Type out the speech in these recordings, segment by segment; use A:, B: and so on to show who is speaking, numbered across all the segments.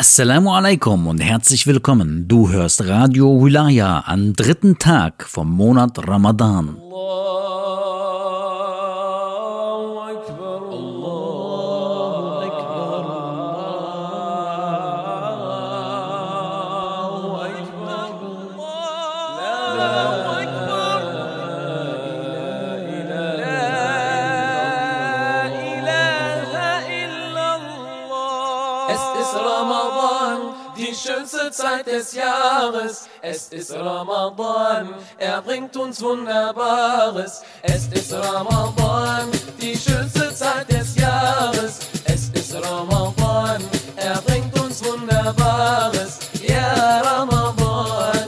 A: Assalamu alaikum und herzlich willkommen. Du hörst Radio Wilaya am dritten Tag vom Monat Ramadan.
B: Zeit des Jahres. Es ist Ramadan, er bringt uns Wunderbares. Es ist Ramadan, die schönste Zeit des Jahres. Es ist Ramadan, er bringt uns Wunderbares. Ja, Ramadan.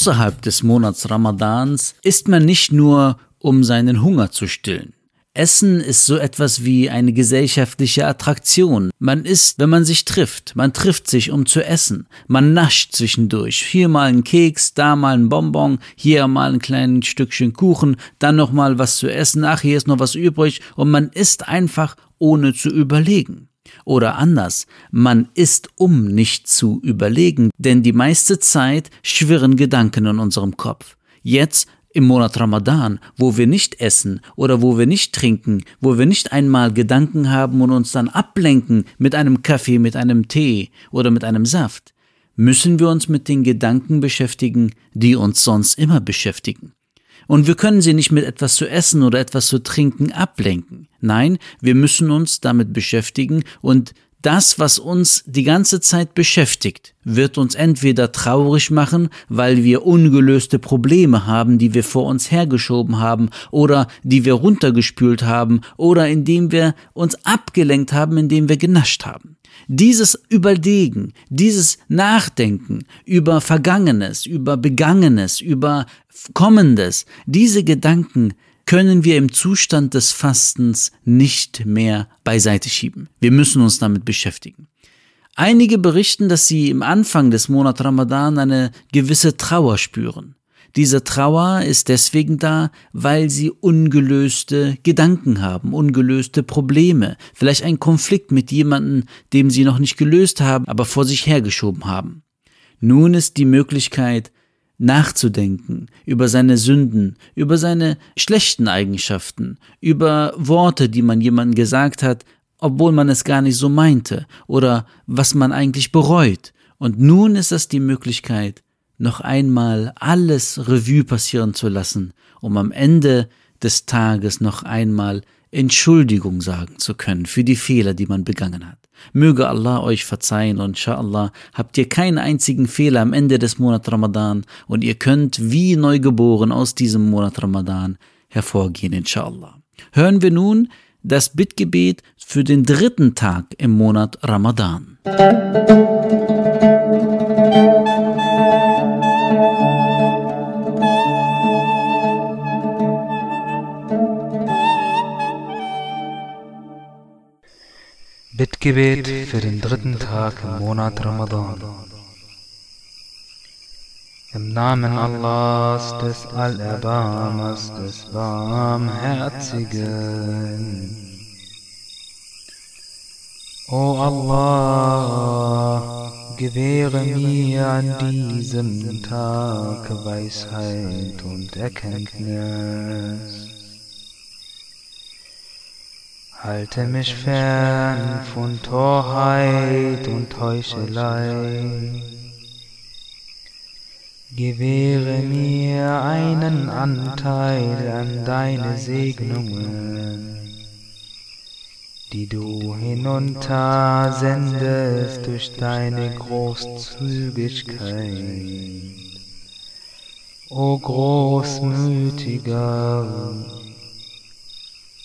A: Außerhalb des Monats Ramadans isst man nicht nur, um seinen Hunger zu stillen. Essen ist so etwas wie eine gesellschaftliche Attraktion. Man isst, wenn man sich trifft. Man trifft sich, um zu essen. Man nascht zwischendurch. Hier mal ein Keks, da mal ein Bonbon, hier mal ein kleines Stückchen Kuchen, dann noch mal was zu essen. Ach, hier ist noch was übrig. Und man isst einfach, ohne zu überlegen. Oder anders, man isst, um nicht zu überlegen, denn die meiste Zeit schwirren Gedanken in unserem Kopf. Jetzt im Monat Ramadan, wo wir nicht essen oder wo wir nicht trinken, wo wir nicht einmal Gedanken haben und uns dann ablenken mit einem Kaffee, mit einem Tee oder mit einem Saft, müssen wir uns mit den Gedanken beschäftigen, die uns sonst immer beschäftigen. Und wir können sie nicht mit etwas zu essen oder etwas zu trinken ablenken. Nein, wir müssen uns damit beschäftigen und das, was uns die ganze Zeit beschäftigt, wird uns entweder traurig machen, weil wir ungelöste Probleme haben, die wir vor uns hergeschoben haben oder die wir runtergespült haben oder indem wir uns abgelenkt haben, indem wir genascht haben. Dieses Überlegen, dieses Nachdenken über Vergangenes, über Begangenes, über Kommendes, diese Gedanken können wir im Zustand des Fastens nicht mehr beiseite schieben. Wir müssen uns damit beschäftigen. Einige berichten, dass sie im Anfang des Monats Ramadan eine gewisse Trauer spüren. Diese Trauer ist deswegen da, weil sie ungelöste Gedanken haben, ungelöste Probleme, vielleicht ein Konflikt mit jemandem, dem sie noch nicht gelöst haben, aber vor sich hergeschoben haben. Nun ist die Möglichkeit, nachzudenken über seine Sünden, über seine schlechten Eigenschaften, über Worte, die man jemandem gesagt hat, obwohl man es gar nicht so meinte, oder was man eigentlich bereut. Und nun ist es die Möglichkeit, noch einmal alles Revue passieren zu lassen, um am Ende des Tages noch einmal Entschuldigung sagen zu können für die Fehler, die man begangen hat. Möge Allah euch verzeihen und inshallah habt ihr keinen einzigen Fehler am Ende des Monats Ramadan und ihr könnt wie neugeboren aus diesem Monat Ramadan hervorgehen, inshallah. Hören wir nun das Bittgebet für den dritten Tag im Monat Ramadan.
C: Bittgebet für den dritten Tag im Monat Ramadan. Im Namen Allahs, des Allerbarmers, des Barmherzigen. O Allah, gewähre mir an diesem Tag Weisheit und Erkenntnis. Halte mich fern von Torheit und Heuchelei. Gewähre mir einen Anteil an deine Segnungen, die du hinunter sendest durch deine Großzügigkeit. O großmütiger,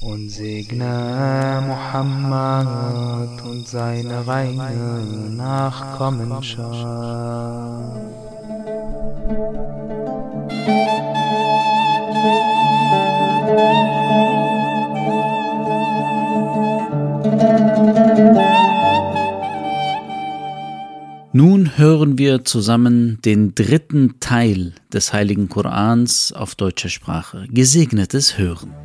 C: und segne Muhammad und seine reine Nachkommenschaft.
A: Nun hören wir zusammen den dritten Teil des Heiligen Korans auf deutscher Sprache. Gesegnetes Hören.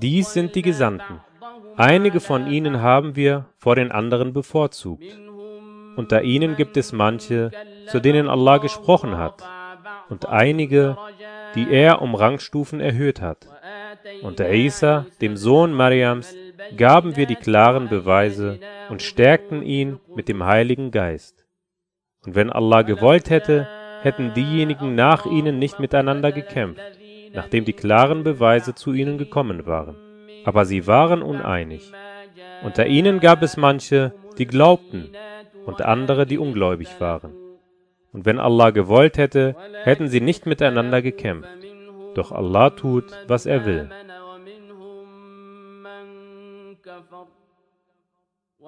D: Dies sind die Gesandten. Einige von ihnen haben wir vor den anderen bevorzugt. Unter ihnen gibt es manche, zu denen Allah gesprochen hat, und einige, die er um Rangstufen erhöht hat. Und Isa, dem Sohn Mariams, gaben wir die klaren Beweise und stärkten ihn mit dem Heiligen Geist. Und wenn Allah gewollt hätte, hätten diejenigen nach ihnen nicht miteinander gekämpft, nachdem die klaren Beweise zu ihnen gekommen waren. Aber sie waren uneinig. Unter ihnen gab es manche, die glaubten, und andere, die ungläubig waren. Und wenn Allah gewollt hätte, hätten sie nicht miteinander gekämpft. Doch Allah tut, was er will.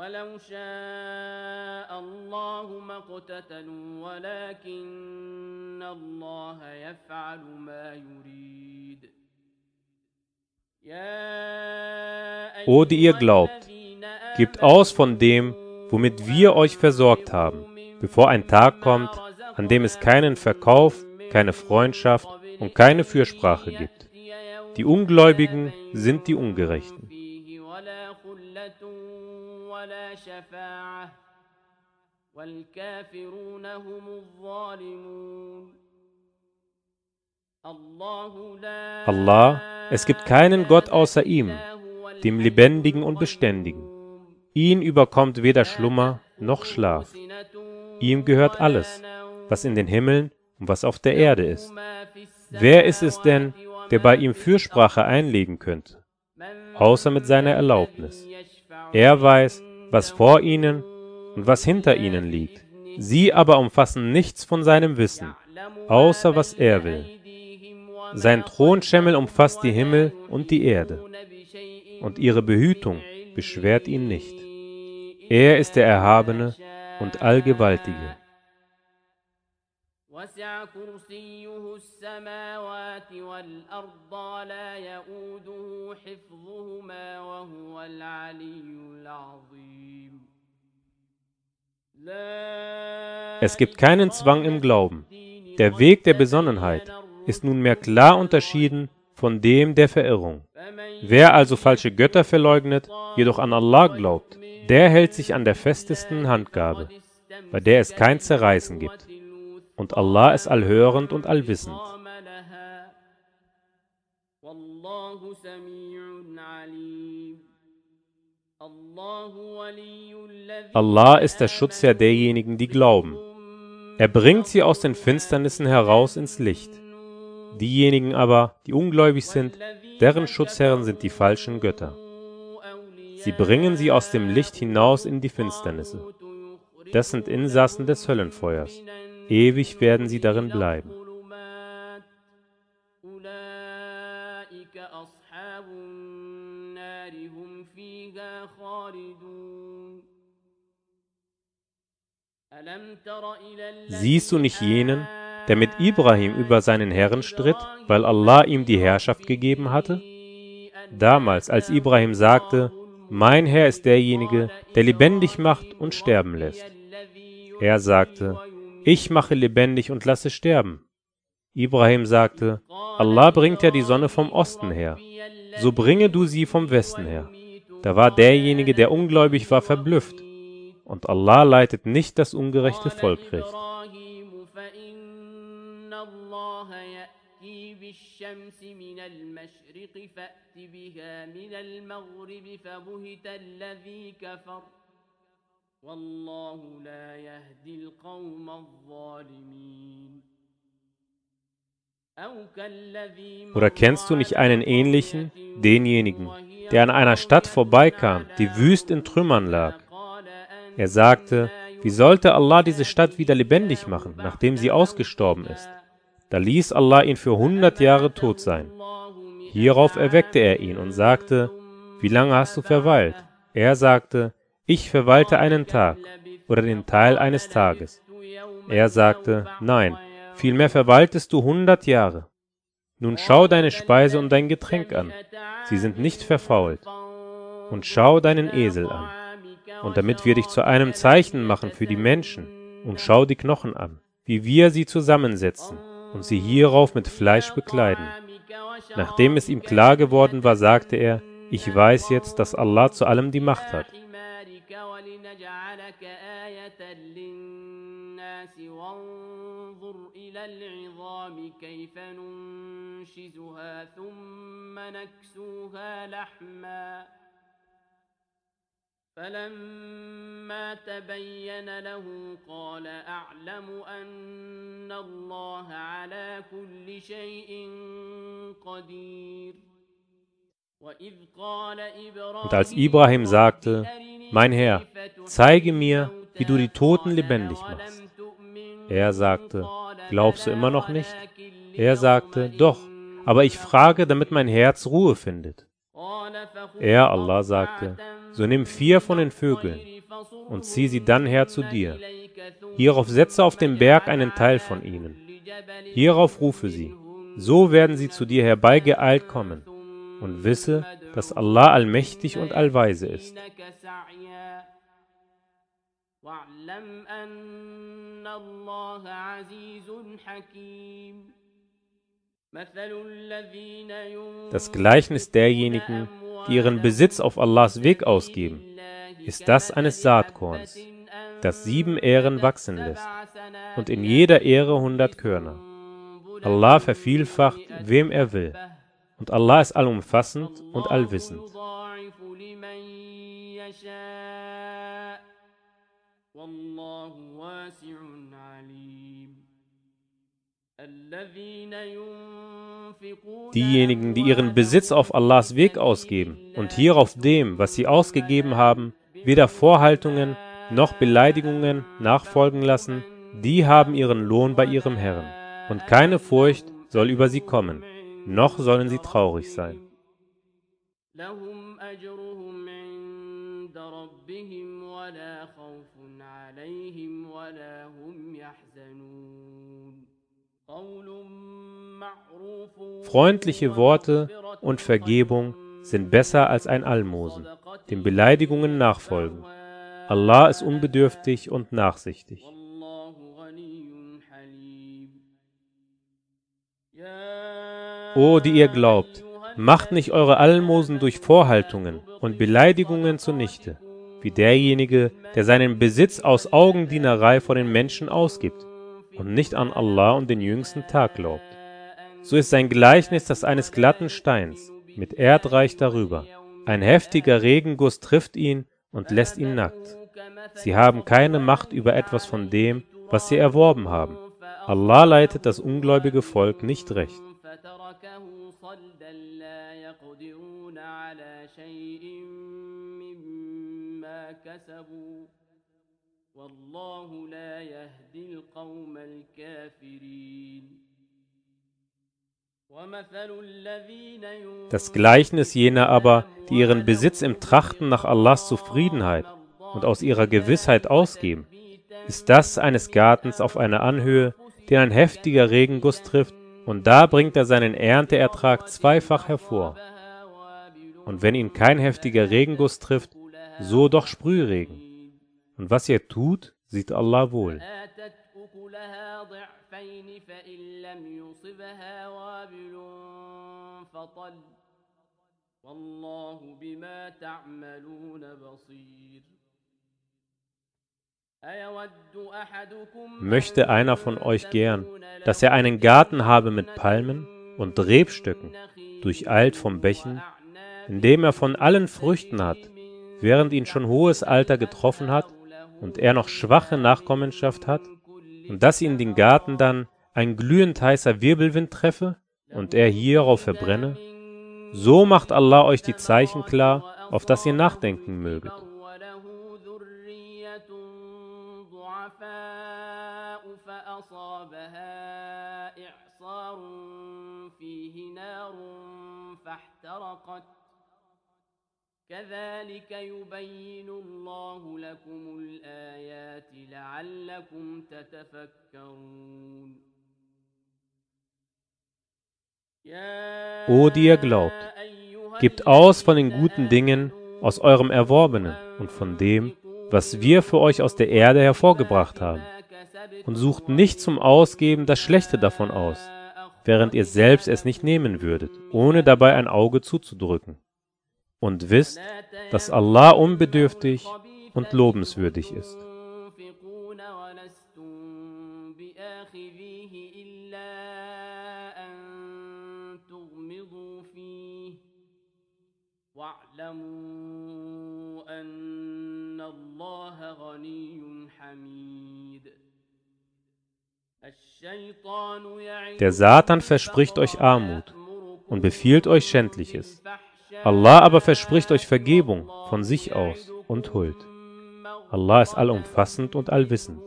B: ولو شاء
E: الله ما اقتتلوا ولكن الله يفعل ما يريد يا
D: O, die ihr glaubt, Gebt aus von dem, womit wir euch versorgt haben, bevor ein Tag kommt, an dem es keinen Verkauf, keine Freundschaft und keine Fürsprache gibt. Die Ungläubigen sind die Ungerechten. Allah, es gibt keinen Gott außer ihm, dem Lebendigen und Beständigen. Ihn überkommt weder Schlummer noch Schlaf. Ihm gehört alles, was in den Himmeln und was auf der Erde ist. Wer ist es denn, der bei ihm Fürsprache einlegen könnte, außer mit seiner Erlaubnis? Er weiß, was vor ihnen und was hinter ihnen liegt. Sie aber umfassen nichts von seinem Wissen, außer was er will. Sein Thronschemmel umfasst die Himmel und die Erde, und ihre Behütung beschwert ihn nicht. Er ist der Erhabene und Allgewaltige.
E: وسع كرسيه السماوات والأرض لا يؤوده حفظهما وهو العلي العظيم
D: Es gibt keinen Zwang im Glauben. Der Weg der Besonnenheit ist nunmehr klar unterschieden von dem der Verirrung. Wer also falsche Götter verleugnet, jedoch an Allah glaubt, der hält sich an der festesten Handgabe, bei der es kein Zerreißen gibt. Und Allah ist allhörend und allwissend. Allah ist der Schutzherr derjenigen, die glauben. Er bringt sie aus den Finsternissen heraus ins Licht. Diejenigen aber, die ungläubig sind, deren Schutzherren sind die falschen Götter. Sie bringen sie aus dem Licht hinaus in die Finsternisse. Das sind Insassen des Höllenfeuers. Ewig werden sie darin bleiben. Siehst du nicht jenen, der mit Ibrahim über seinen Herrn stritt, weil Allah ihm die Herrschaft gegeben hatte? Damals, als Ibrahim sagte, mein Herr ist derjenige, der lebendig macht und sterben lässt. Er sagte, ich mache lebendig und lasse sterben. Ibrahim sagte, Allah bringt ja die Sonne vom Osten her, so bringe du sie vom Westen her. Da war derjenige, der ungläubig war, verblüfft. Und Allah leitet nicht das ungerechte Volk recht.
E: بالشمس من المشرق فأت بها من المغرب فبهت الذي كفر والله لا يهدي القوم الظالمين
D: Oder kennst du nicht einen ähnlichen, denjenigen, der an einer Stadt vorbeikam, die wüst in Trümmern lag? Er sagte, wie sollte Allah diese Stadt wieder lebendig machen, nachdem sie ausgestorben ist? Da ließ Allah ihn für hundert Jahre tot sein. Hierauf erweckte er ihn und sagte, wie lange hast du verweilt? Er sagte, ich verweilte einen Tag oder den Teil eines Tages. Er sagte, nein, vielmehr verweiltest du hundert Jahre. Nun schau deine Speise und dein Getränk an, sie sind nicht verfault. Und schau deinen Esel an. Und damit wir dich zu einem Zeichen machen für die Menschen, und schau die Knochen an, wie wir sie zusammensetzen und sie hierauf mit Fleisch bekleiden. Nachdem es ihm klar geworden war, sagte er, ich weiß jetzt, dass Allah zu allem die Macht hat.
E: جعلناك آية للناس وانظر إلى العظام كيف ننشزها ثم نكسوها لحما. فلما تبين له قال أعلم أن الله على كل شيء قدير.
D: Und als Ibrahim Mein Herr, zeige mir, wie du die Toten lebendig machst. Er sagte, Glaubst du immer noch nicht? Er sagte, Doch, aber ich frage, damit mein Herz Ruhe findet. Er, Allah, sagte, so nimm vier von den Vögeln, und zieh sie dann her zu dir. Hierauf setze auf dem Berg einen Teil von ihnen. Hierauf rufe sie. So werden sie zu dir herbeigeeilt kommen. Und wisse, dass Allah allmächtig und allweise ist. Das Gleichnis derjenigen, die ihren Besitz auf Allahs Weg ausgeben, ist das eines Saatkorns, das sieben Ähren wachsen lässt und in jeder Ähre hundert Körner. Allah vervielfacht, wem er will. und Allah ist allumfassend und allwissend.
E: والله واسع عليم
D: Diejenigen, die ihren Besitz auf Allahs Weg ausgeben und hierauf dem, was sie ausgegeben haben, weder Vorhaltungen noch Beleidigungen nachfolgen lassen, die haben ihren Lohn bei ihrem Herrn. Und keine Furcht soll über sie kommen, noch sollen sie traurig sein. Freundliche Worte und Vergebung sind besser als ein Almosen, den Beleidigungen nachfolgen. Allah ist unbedürftig und nachsichtig. O, die ihr glaubt, macht nicht eure Almosen durch Vorhaltungen und Beleidigungen zunichte, wie derjenige, der seinen Besitz aus Augendienerei vor den Menschen ausgibt und nicht an Allah und den jüngsten Tag glaubt. So ist sein Gleichnis das eines glatten Steins, mit Erdreich darüber. Ein heftiger Regenguss trifft ihn und lässt ihn nackt. Sie haben keine Macht über etwas von dem, was sie erworben haben. Allah leitet das ungläubige Volk nicht recht.
E: فتركه صلدا لا يقدرون على شيء مما كسبوا والله لا يهدي القوم الكافرين ومثل الذين
D: Das Gleichnis jener aber, die ihren Besitz im Trachten nach Allahs Zufriedenheit und aus ihrer Gewissheit ausgeben, ist das eines Gartens auf einer Anhöhe, den ein heftiger Regenguss trifft, und da bringt er seinen Ernteertrag zweifach hervor. Und wenn ihn kein heftiger Regenguss trifft, so doch Sprühregen. Und was ihr tut, sieht Allah wohl.
E: آتت أكلها ضعفين فإن لم يصبها وابل فطل والله بما تعملون بصير أيود أحدكم
D: Möchte einer von euch gern, dass er einen Garten habe mit Palmen und Rebstöcken, durcheilt vom Bächen, in dem er von allen Früchten hat, während ihn schon hohes Alter getroffen hat und er noch schwache Nachkommenschaft hat, und dass ihn den Garten dann ein glühend heißer Wirbelwind treffe und er hierauf verbrenne? So macht Allah euch die Zeichen klar, auf das ihr nachdenken möget.
E: فأصابها إعصار فيه نار فاحترقت كذلك يبين الله لكم الآيات لعلكم تتفكرون يا
D: O, die ihr glaubt,
E: أيها
D: Gebt aus von den guten Dingen aus eurem Erworbenen und von dem, was wir für euch aus der Erde hervorgebracht haben. Und sucht nicht zum Ausgeben das Schlechte davon aus, während ihr selbst es nicht nehmen würdet, ohne dabei ein Auge zuzudrücken. Und wisst, dass Allah unbedürftig und lobenswürdig ist.
E: تنفقون ولستم بآخذيه إلا أن تغمضوا فيه واعلموا أن الله غني حميد الشيطان يعدكم
D: der Satan verspricht euch Armut und befiehlt euch Schändliches. Allah aber verspricht euch Vergebung von sich aus und Huld. Allah ist allumfassend und allwissend.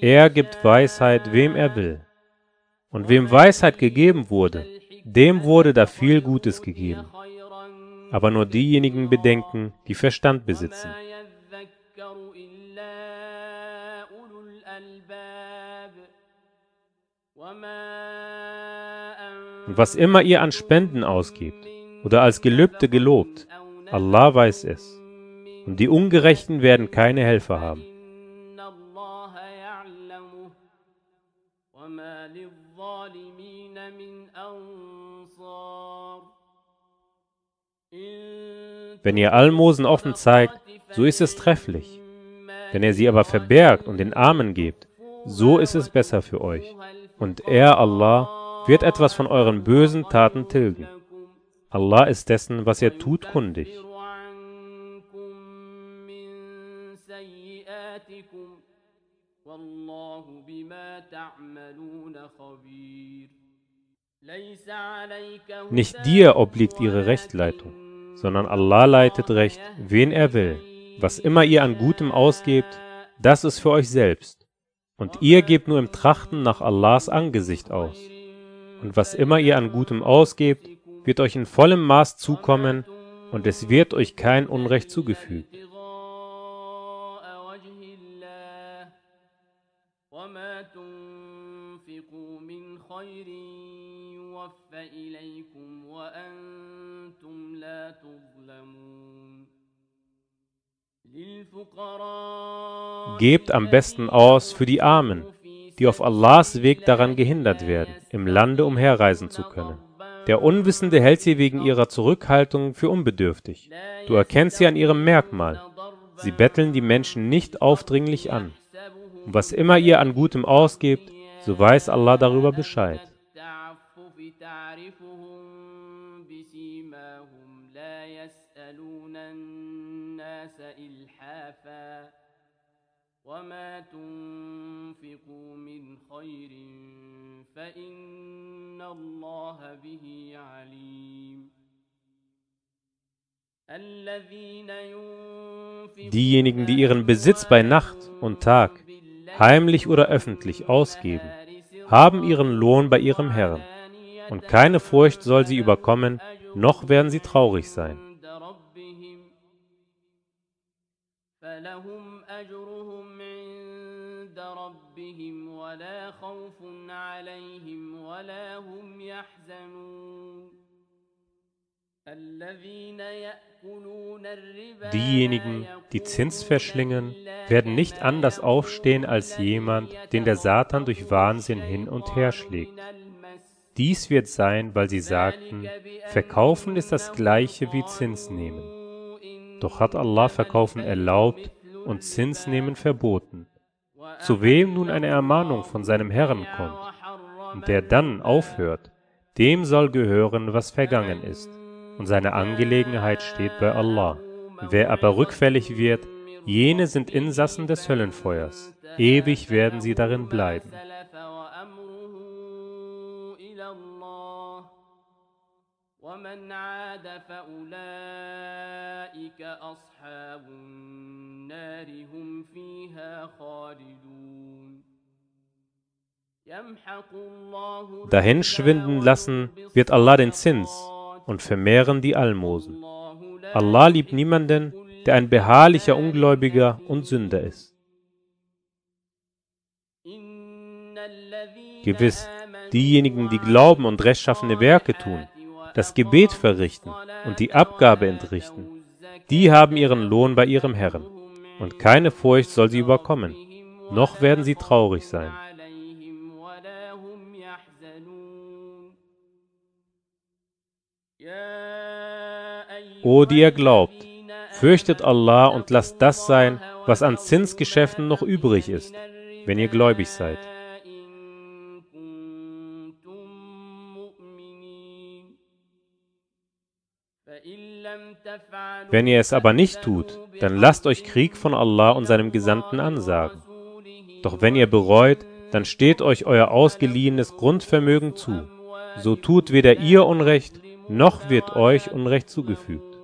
D: Er gibt Weisheit, wem er will. Und wem Weisheit gegeben wurde, dem wurde da viel Gutes gegeben Aber nur diejenigen bedenken, die Verstand besitzen.
E: وما يذكر إلا أولو الألباب وما
D: Und was immer ihr an Spenden ausgebt oder als Gelübde gelobt, Allah weiß es. Und die Ungerechten werden keine Helfer haben.
E: إن الله يعلمه وما للظالمين من أنصار إن
D: Wenn ihr Almosen offen zeigt, so ist es trefflich. Wenn ihr sie aber verbergt und den Armen gebt, so ist es besser für euch. Und er, Allah, wird etwas von euren bösen Taten tilgen. Allah ist dessen, was ihr tut, kundig.
E: يكفر عنكم من سيئاتكم والله بما تعملون خبير ليس عليك
D: Nicht dir obliegt ihre Rechtleitung, sondern Allah leitet Recht, wen er will. Was immer ihr an Gutem ausgebt, das ist für euch selbst. Und ihr gebt nur im Trachten nach Allahs Angesicht aus. Und was immer ihr an Gutem ausgebt, wird euch in vollem Maß zukommen, und es wird euch kein Unrecht zugefügt.
E: ابتغاء وجه الله وما تنفقوا من خير يوفى إليكم
D: Gebt am besten aus für die Armen, die auf Allahs Weg daran gehindert werden, im Lande umherreisen zu können. Der Unwissende hält sie wegen ihrer Zurückhaltung für unbedürftig. Du erkennst sie an ihrem Merkmal. Sie betteln die Menschen nicht aufdringlich an. Und was immer ihr an Gutem ausgebt, so weiß Allah darüber Bescheid.
E: وما تنفقوا من خير فإن الله به عليم الذين ينفقون
D: Diejenigen, die ihren Besitz bei Nacht und Tag, heimlich oder öffentlich ausgeben, haben ihren Lohn bei ihrem Herrn. Und keine Furcht soll sie überkommen, noch werden sie traurig sein.
E: عند ربهم فلهم أجرهم عند ربهم ولا خوف عليهم ولا هم يحزنون الذين يأكلون الربا
D: Diejenigen, die Zins verschlingen, werden nicht anders aufstehen als jemand, den der Satan durch Wahnsinn hin und her schlägt. Dies wird sein, weil sie sagten, Verkaufen ist das gleiche wie Zins nehmen. Doch hat Allah Verkaufen erlaubt und Zins nehmen verboten. Zu wem nun eine Ermahnung von seinem Herrn kommt und der dann aufhört, dem soll gehören, was vergangen ist, und seine Angelegenheit steht bei Allah. Wer aber rückfällig wird, jene sind Insassen des Höllenfeuers, ewig werden sie darin bleiben.
E: ومن عاد فأولئك أصحاب النار هم فيها خالدون يمحق الله
D: Dahin schwinden lassen wird Allah den Zins und vermehren die Almosen.
E: الله لا
D: Allah liebt niemanden, der ein beharrlicher Ungläubiger und Sünder ist.
E: إن الذين
D: Gewiss,
E: آمنوا
D: diejenigen, die glauben und rechtschaffene Werke tun, das Gebet verrichten und die Abgabe entrichten, die haben ihren Lohn bei ihrem Herrn, und keine Furcht soll sie überkommen, noch werden sie traurig sein. O die ihr glaubt, fürchtet Allah und lasst das sein, was an Zinsgeschäften noch übrig ist, wenn ihr gläubig seid. Wenn ihr es aber nicht tut, dann lasst euch Krieg von Allah und seinem Gesandten ansagen. Doch wenn ihr bereut, dann steht euch euer ausgeliehenes Grundvermögen zu. So tut weder ihr Unrecht, noch wird euch Unrecht zugefügt.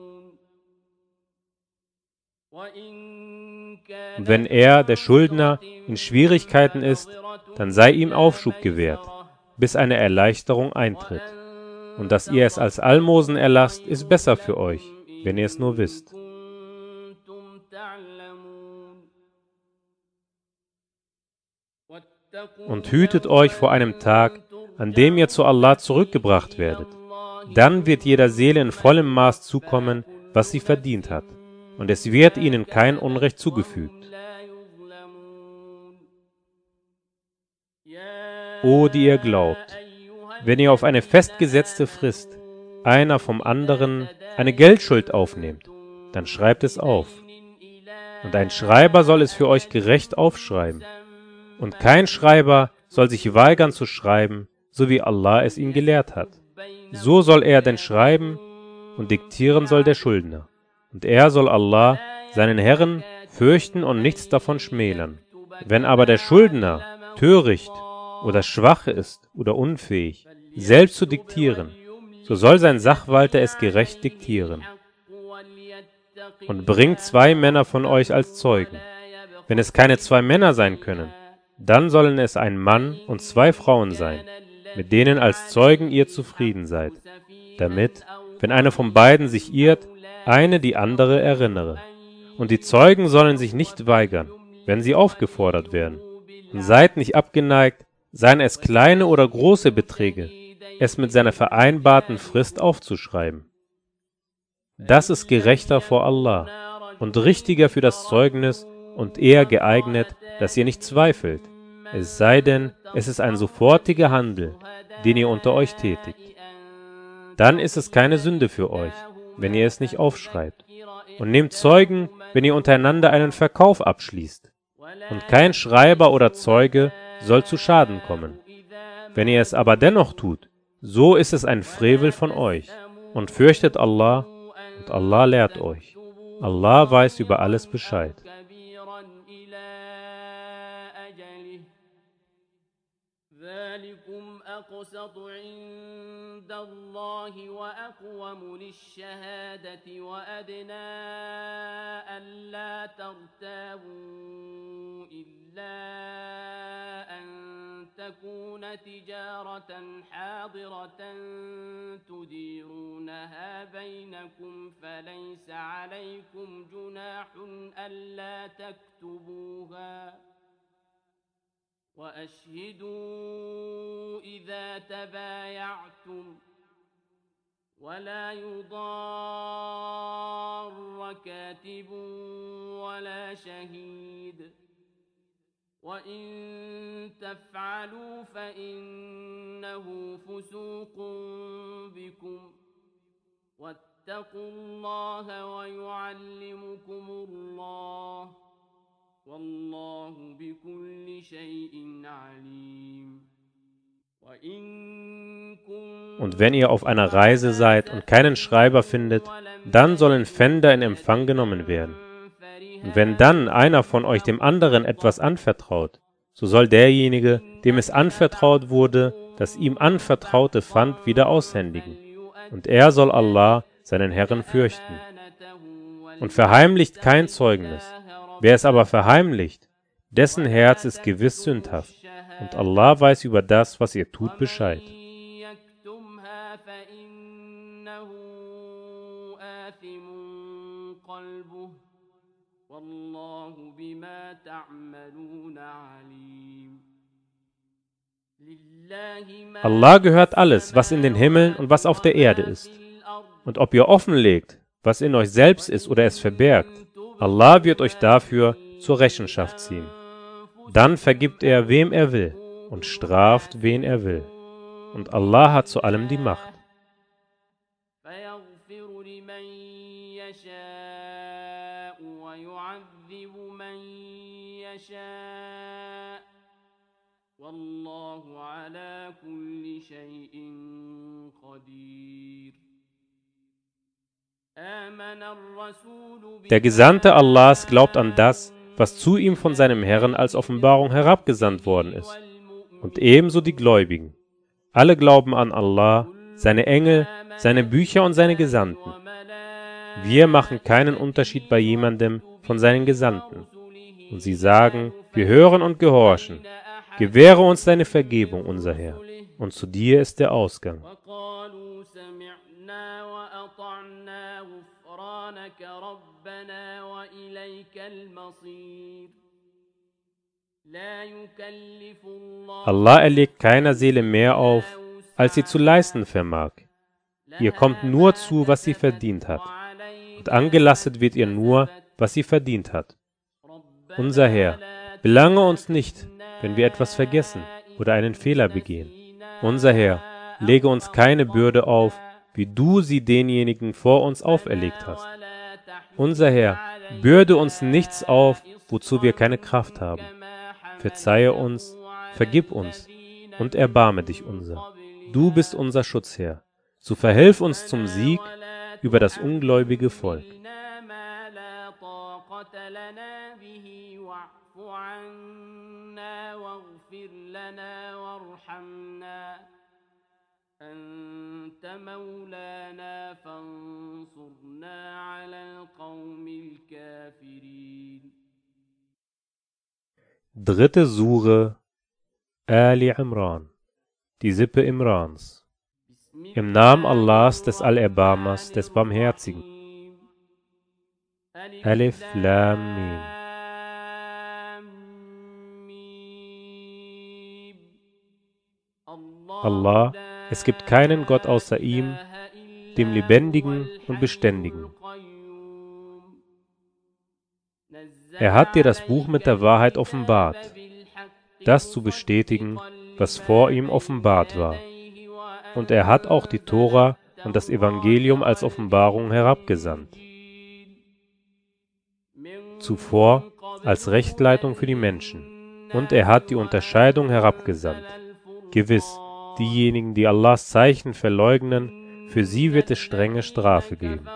D: Und wenn er, der Schuldner, in Schwierigkeiten ist, dann sei ihm Aufschub gewährt, bis eine Erleichterung eintritt. Und dass ihr es als Almosen erlasst, ist besser für euch wenn ihr es nur wisst. Und hütet euch vor einem Tag, an dem ihr zu Allah zurückgebracht werdet. Dann wird jeder Seele in vollem Maß zukommen, was sie verdient hat, und es wird ihnen kein Unrecht zugefügt. O, die ihr glaubt, wenn ihr auf eine festgesetzte Frist einer vom anderen eine Geldschuld aufnehmt, dann schreibt es auf. Und ein Schreiber soll es für euch gerecht aufschreiben. Und kein Schreiber soll sich weigern zu schreiben, so wie Allah es ihm gelehrt hat. So soll er denn schreiben und diktieren soll der Schuldner. Und er soll Allah, seinen Herren, fürchten und nichts davon schmälern. Wenn aber der Schuldner töricht oder schwach ist oder unfähig, selbst zu diktieren, so soll sein Sachwalter es gerecht diktieren. Und bringt zwei Männer von euch als Zeugen. Wenn es keine zwei Männer sein können, dann sollen es ein Mann und zwei Frauen sein, mit denen als Zeugen ihr zufrieden seid, damit, wenn eine von beiden sich irrt, eine die andere erinnere. Und die Zeugen sollen sich nicht weigern, wenn sie aufgefordert werden. Und seid nicht abgeneigt, seien es kleine oder große Beträge, es mit seiner vereinbarten Frist aufzuschreiben. Das ist gerechter vor Allah und richtiger für das Zeugnis und eher geeignet, dass ihr nicht zweifelt, es sei denn, es ist ein sofortiger Handel, den ihr unter euch tätigt. Dann ist es keine Sünde für euch, wenn ihr es nicht aufschreibt. Und nehmt Zeugen, wenn ihr untereinander einen Verkauf abschließt. Und kein Schreiber oder Zeuge soll zu Schaden kommen. Wenn ihr es aber dennoch tut, so ist es ein Frevel von euch. Und fürchtet Allah, und Allah lehrt euch. Allah weiß über alles Bescheid.
E: ذلكم أقسط عند الله وأقوم للشهادة وأدنى ألا ترتابوا إلا أن تكون تجارة حاضرة تديرونها بينكم فليس عليكم جناح ألا تكتبوها وأشهدوا إذا تبايعتم ولا يضار كاتب ولا شهيد وإن تفعلوا فإنه فسوق بكم واتقوا الله ويعلمكم الله والله بكل شيء عليم وإن كنتم
D: Und wenn ihr auf einer Reise seid und keinen Schreiber findet, dann sollen Pfänder in Empfang genommen werden. Und wenn dann einer von euch dem anderen etwas anvertraut, so soll derjenige, dem es anvertraut wurde, das ihm anvertraute Pfand wieder aushändigen. Und er soll Allah, seinen Herrn, fürchten. Und verheimlicht kein Zeugnis. Wer es aber verheimlicht, dessen Herz ist gewiss sündhaft, und Allah weiß über das, was ihr tut, Bescheid. Allah gehört alles, was in den Himmeln und was auf der Erde ist. Und ob ihr offenlegt, was in euch selbst ist oder es verbergt, Allah wird euch dafür zur Rechenschaft ziehen. Dann vergibt er, wem er will, und straft, wen er will. Und Allah hat zu allem die Macht.
E: فيغفر لمن يشاء ويعذب من يشاء والله على كل شيء قدير آمن الرسول
D: der Gesandte Allahs glaubt an das, was zu ihm von seinem Herrn als Offenbarung herabgesandt worden ist, und ebenso die Gläubigen. Alle glauben an Allah, seine Engel, seine Bücher und seine Gesandten. Wir machen keinen Unterschied bei jemandem von seinen Gesandten. Und sie sagen, wir hören und gehorchen. Gewähre uns deine Vergebung, unser Herr, und zu dir ist der Ausgang. Allah erlegt keiner Seele mehr auf, als sie zu leisten vermag. Ihr kommt nur zu, was sie verdient hat. Und angelastet wird ihr nur, was sie verdient hat. Unser Herr, belange uns nicht, wenn wir etwas vergessen oder einen Fehler begehen. Unser Herr, lege uns keine Bürde auf, wie du sie denjenigen vor uns auferlegt hast. Unser Herr, bürde uns nichts auf, wozu wir keine Kraft haben. Verzeihe uns, vergib uns und erbarme dich unser. Du bist unser Schutzherr. So verhilf uns zum Sieg über das ungläubige Volk.
E: ما لا طاقة لنا به واعف عنا واغفر لنا وارحمنا أنت مولانا فانصرنا على القوم الكافرين
D: Dritte Sure Ali Imran, die Sippe Imrans. Im Namen Allahs des Allerbarmers, des Barmherzigen. Alif Lam Mim. Allah, es gibt keinen Gott außer ihm, dem Lebendigen und Beständigen. Er hat dir das Buch mit der Wahrheit offenbart, das zu bestätigen, was vor ihm offenbart war. Und er hat auch die Tora und das Evangelium als Offenbarung herabgesandt. Zuvor als Rechtleitung für die Menschen. Und er hat die Unterscheidung herabgesandt. Gewiss, Diejenigen, die Allahs Zeichen verleugnen, für sie wird es strenge Strafe geben.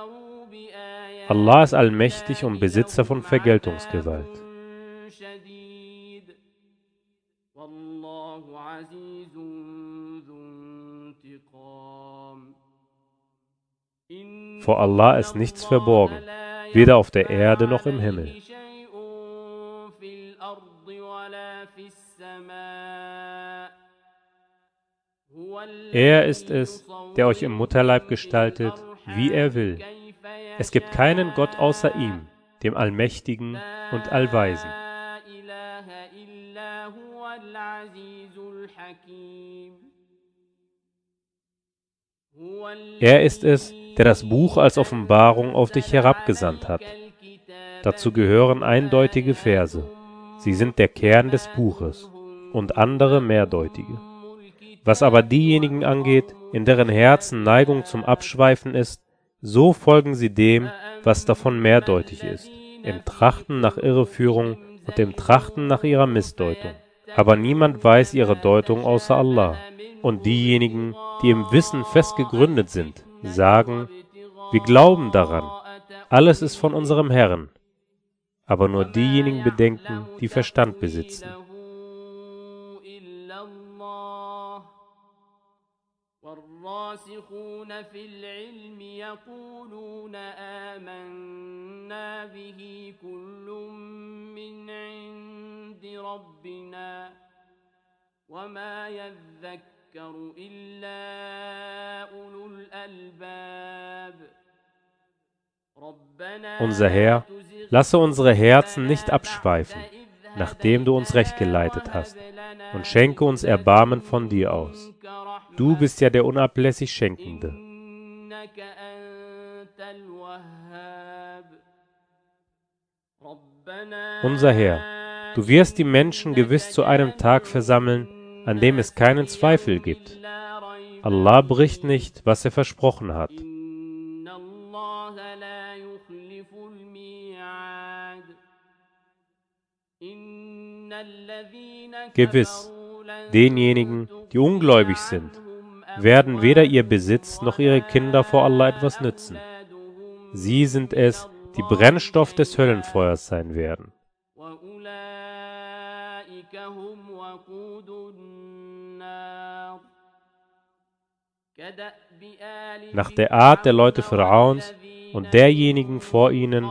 D: Allah ist allmächtig und Besitzer von Vergeltungsgewalt. Vor Allah ist nichts verborgen, weder auf der Erde noch im Himmel. Er ist es, der euch im Mutterleib gestaltet, wie er will. Es gibt keinen Gott außer ihm, dem Allmächtigen und Allweisen. Er ist es, der das Buch als Offenbarung auf dich herabgesandt hat. Dazu gehören eindeutige Verse. Sie sind der Kern des Buches und andere mehrdeutige. Was aber diejenigen angeht, in deren Herzen Neigung zum Abschweifen ist, so folgen sie dem, was davon mehrdeutig ist, im Trachten nach Irreführung und im Trachten nach ihrer Missdeutung. Aber niemand weiß ihre Deutung außer Allah. Und diejenigen, die im Wissen fest gegründet sind, sagen, wir glauben daran, alles ist von unserem Herrn. Aber nur diejenigen bedenken, die Verstand besitzen.
E: والراسخون في العلم يقولون آمنا به كل من عند ربنا وما يذكر إلا أولو الألباب ربنا
D: Unser Herr, lasse unsere Herzen nicht abschweifen, nachdem du uns recht geleitet hast, und schenke uns Erbarmen von dir aus. Du bist ja der unablässig Schenkende. Unser Herr, du wirst die Menschen gewiss zu einem Tag versammeln, an dem es keinen Zweifel gibt. Allah bricht nicht, was er versprochen hat. Gewiss, denjenigen, die ungläubig sind, werden weder ihr Besitz noch ihre Kinder vor Allah etwas nützen. Sie sind es, die Brennstoff des Höllenfeuers sein werden. Nach der Art der Leute Pharaons und derjenigen vor ihnen,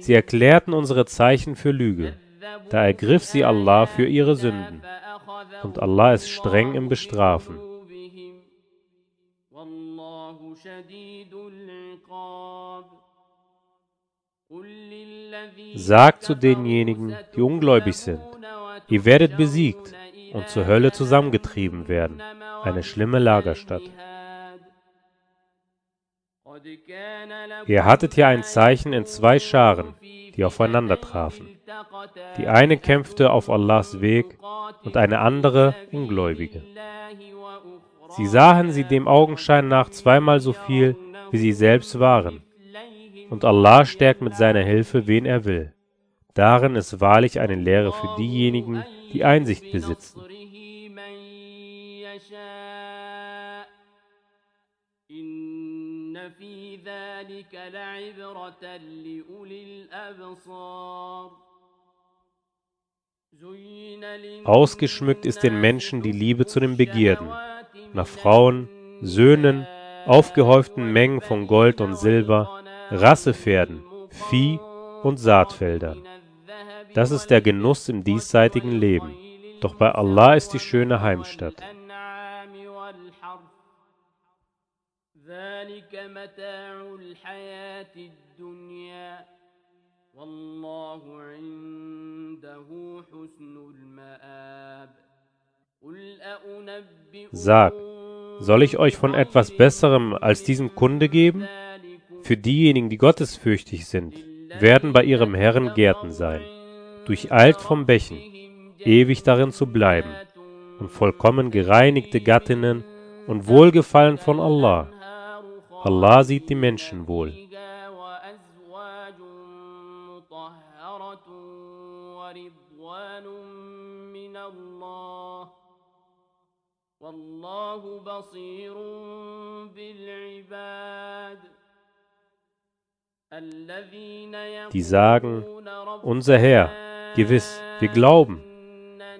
D: sie erklärten unsere Zeichen für Lüge. Da ergriff sie Allah für ihre Sünden. Und Allah ist streng im Bestrafen. Sagt zu denjenigen, die ungläubig sind, ihr werdet besiegt und zur Hölle zusammengetrieben werden, eine schlimme Lagerstadt. Ihr hattet ja ein Zeichen in zwei Scharen, die aufeinander trafen. Die eine kämpfte auf Allahs Weg und eine andere Ungläubige. Sie sahen sie dem Augenschein nach zweimal so viel, wie sie selbst waren. Und Allah stärkt mit seiner Hilfe, wen er will. Darin ist wahrlich eine Lehre für diejenigen, die Einsicht besitzen. Ausgeschmückt ist den Menschen die Liebe zu den Begierden nach Frauen, Söhnen, aufgehäuften Mengen von Gold und Silber, Rassepferden, Vieh und Saatfeldern. Das ist der Genuss im diesseitigen Leben. Doch bei Allah ist die schöne Heimstatt.
E: والأنعام والحرث ذلك متاع الحياة الدنيا والله عنده حسن المآب قل أأنبئكم
D: Sag, soll ich euch von etwas Besserem als diesem Kunde geben? Für diejenigen, die gottesfürchtig sind, werden bei ihrem Herrn Gärten sein, durcheilt vom Bächen, ewig darin zu bleiben, und vollkommen gereinigte Gattinnen und Wohlgefallen von Allah. Allah sieht die Menschen wohl.
E: والله بصير بالعباد الذين
D: Die sagen,
E: يقولون ربنا
D: Unser Herr, gewiss, wir glauben.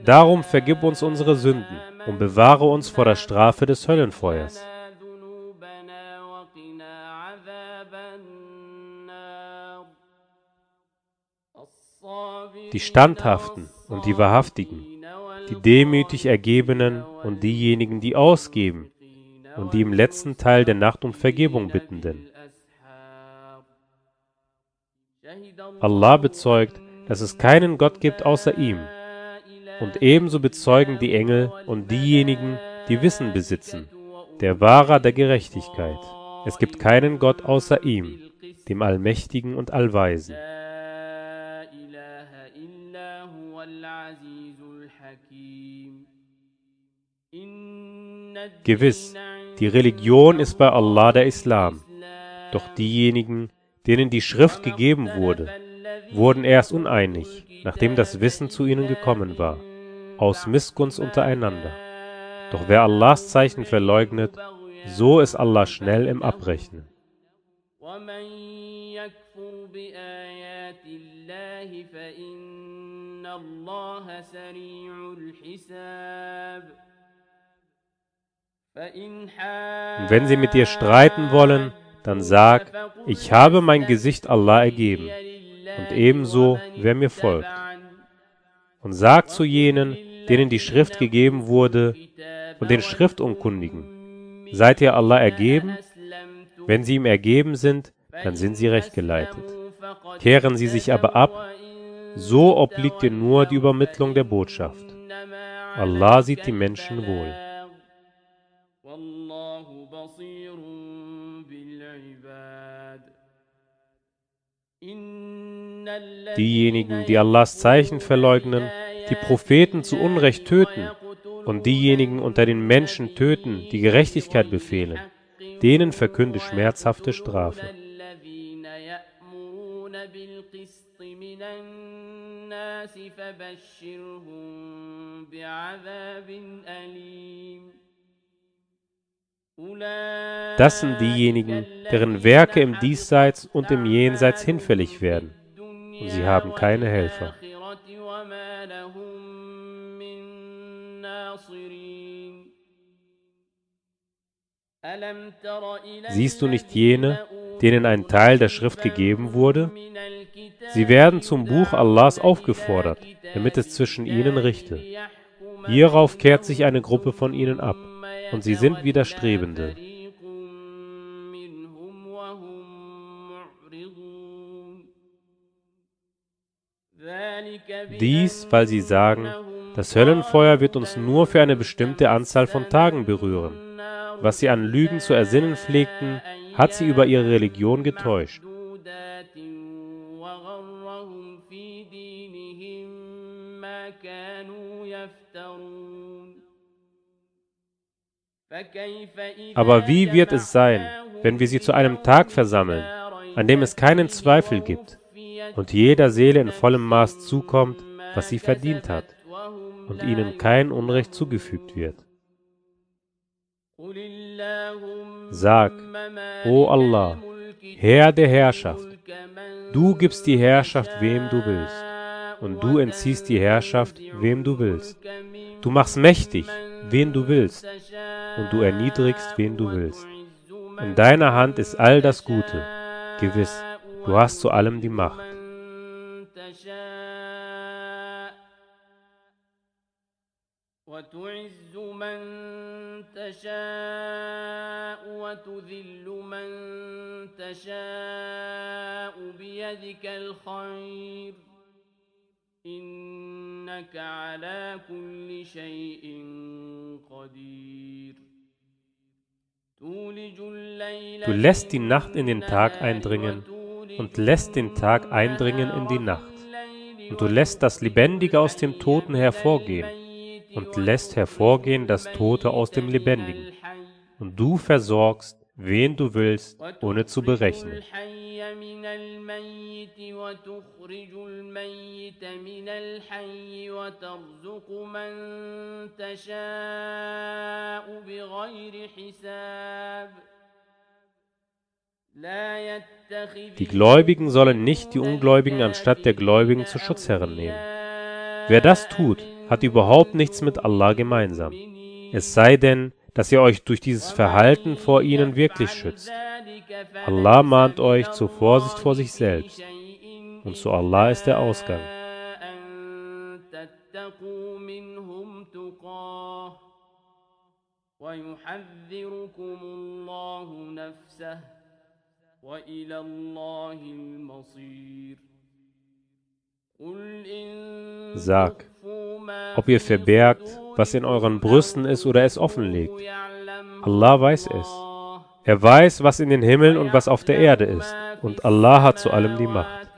D: Darum vergib uns unsere Sünden und bewahre uns vor der Strafe des Höllenfeuers.
E: ذنوبنا وقنا عذاب النار
D: Die Standhaften und die Wahrhaftigen, die demütig Ergebenen und diejenigen, die ausgeben und die im letzten Teil der Nacht um Vergebung bittenden. Allah bezeugt, dass es keinen Gott gibt außer ihm. Und ebenso bezeugen die Engel und diejenigen, die Wissen besitzen, der Wahrer der Gerechtigkeit. Es gibt keinen Gott außer ihm, dem Allmächtigen und Allweisen. Gewiss, die Religion ist bei Allah der Islam. Doch diejenigen, denen die Schrift gegeben wurde, wurden erst uneinig, nachdem das Wissen zu ihnen gekommen war, aus Missgunst untereinander. Doch wer Allahs Zeichen verleugnet, so ist Allah schnell im Abrechnen.
E: ومن يكفر بآيات الله فإن الله سريع الحساب فإن
D: und wenn sie mit dir streiten wollen, dann sag, ich habe mein Gesicht Allah ergeben, und ebenso, wer mir folgt. Und sag zu jenen, denen die Schrift gegeben wurde, und den Schriftunkundigen, seid ihr Allah ergeben? Wenn sie ihm ergeben sind, dann sind sie rechtgeleitet. Kehren sie sich aber ab, so obliegt dir nur die Übermittlung der Botschaft. Allah sieht die Menschen wohl. diejenigen, die Allahs Zeichen verleugnen, die Propheten zu Unrecht töten und diejenigen unter den Menschen töten, die Gerechtigkeit befehlen, denen verkünde schmerzhafte Strafe. Das sind diejenigen, deren Werke im Diesseits und im Jenseits hinfällig werden und sie haben keine Helfer. Siehst du nicht jene, denen ein Teil der Schrift gegeben wurde? Sie werden zum Buch Allahs aufgefordert, damit es zwischen ihnen richte. Hierauf kehrt sich eine Gruppe von ihnen ab, und sie sind Widerstrebende.
E: Dies, weil sie sagen, das Höllenfeuer wird uns nur für eine bestimmte Anzahl von Tagen berühren. Was sie an Lügen zu ersinnen pflegten, hat sie über ihre Religion getäuscht. Aber wie wird es sein, wenn wir sie zu einem Tag versammeln, an dem es keinen Zweifel gibt? Und jeder Seele in vollem Maß zukommt, was sie verdient hat, und ihnen kein Unrecht zugefügt wird? Sag, O Allah, Herr der Herrschaft, du gibst die Herrschaft wem du willst, und du entziehst die Herrschaft wem du willst. Du machst mächtig, wen du willst, und du erniedrigst, wen du willst. In deiner Hand ist all das Gute. Gewiss, du hast zu allem die Macht.
D: وتعز من تشاء وتذل من تشاء بيدك الخير إنك على كل شيء قدير تولج الليل
E: Du lässt die Nacht in den Tag eindringen und lässt den Tag eindringen in die Nacht. Und du lässt das Lebendige aus dem Toten hervorgehen und lässt hervorgehen das Tote aus dem Lebendigen. Und du versorgst, wen du willst, ohne zu berechnen. Die Gläubigen sollen nicht die Ungläubigen anstatt der Gläubigen zu Schutzherren nehmen. Wer das tut, hat überhaupt nichts mit Allah gemeinsam. Es sei denn, dass ihr euch durch dieses Verhalten vor ihnen wirklich schützt. Allah mahnt euch zur Vorsicht vor sich selbst. Und zu Allah ist der Ausgang.
D: أن تتقوا منهم تقاه ويحذركم الله نفسه وإلى الله المصير قل إن
E: Sag, ob ihr verbergt, was in euren Brüsten ist oder es offenlegt. Allah weiß es. Er weiß, was in den Himmeln und was auf der Erde ist. Und Allah hat zu allem die Macht.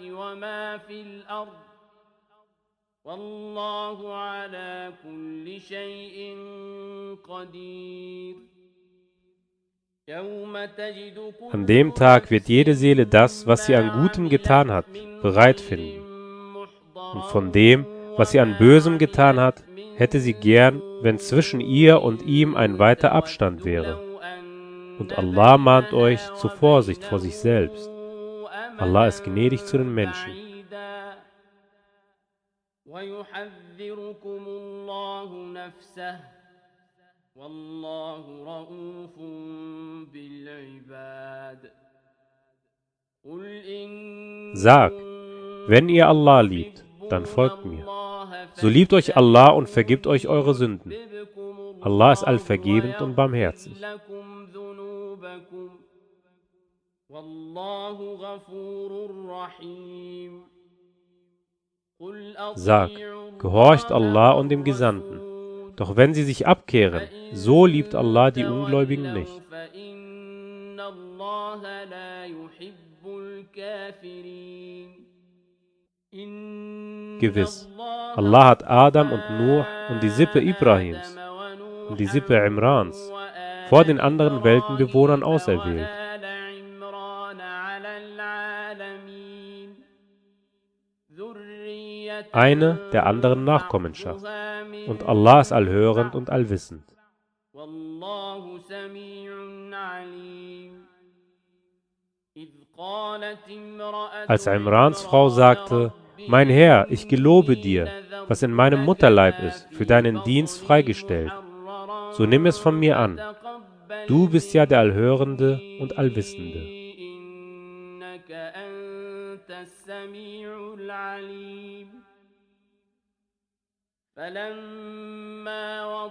E: An dem Tag wird jede Seele das, was sie an Gutem getan hat, bereit finden und von dem, was sie an Bösem getan hat, hätte sie gern, wenn zwischen ihr und ihm ein weiter Abstand wäre. Und Allah mahnt euch zur Vorsicht vor sich selbst. Allah ist gnädig zu den Menschen. Sag, wenn ihr Allah liebt, dann folgt mir. So liebt euch Allah und vergibt euch eure Sünden. Allah ist allvergebend und barmherzig. Sag, gehorcht Allah und dem Gesandten. Doch wenn sie sich abkehren, so liebt Allah die Ungläubigen nicht.
D: Allah la yuhibbul kafirin.
E: Gewiss, Allah hat Adam und Nuh und die Sippe Ibrahims und die Sippe Imrans vor den anderen Weltenbewohnern auserwählt. Eine der anderen Nachkommenschaft. Und Allah ist allhörend und allwissend. Als Imrans Frau sagte, Mein Herr, ich gelobe dir, was in meinem Mutterleib ist, für deinen Dienst freigestellt. So nimm es von mir an. Du bist ja der Allhörende und Allwissende.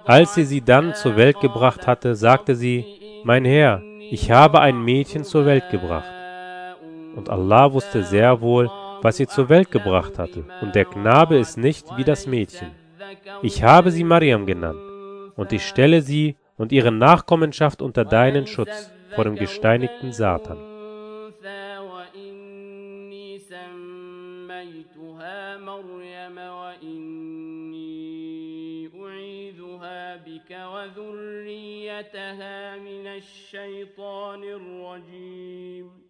E: Als sie sie dann zur Welt gebracht hatte, sagte sie, Mein Herr, ich habe ein Mädchen zur Welt gebracht. Und Allah wusste sehr wohl,
D: was sie zur Welt gebracht hatte, und der Knabe ist nicht wie das Mädchen. Ich habe sie Mariam genannt, und ich stelle sie und ihre Nachkommenschaft unter deinen Schutz vor dem gesteinigten Satan.
E: أنثى وإني سميتها مريم وإني أعيذها بك وذريتها من الشيطان الرجيم فتقبلها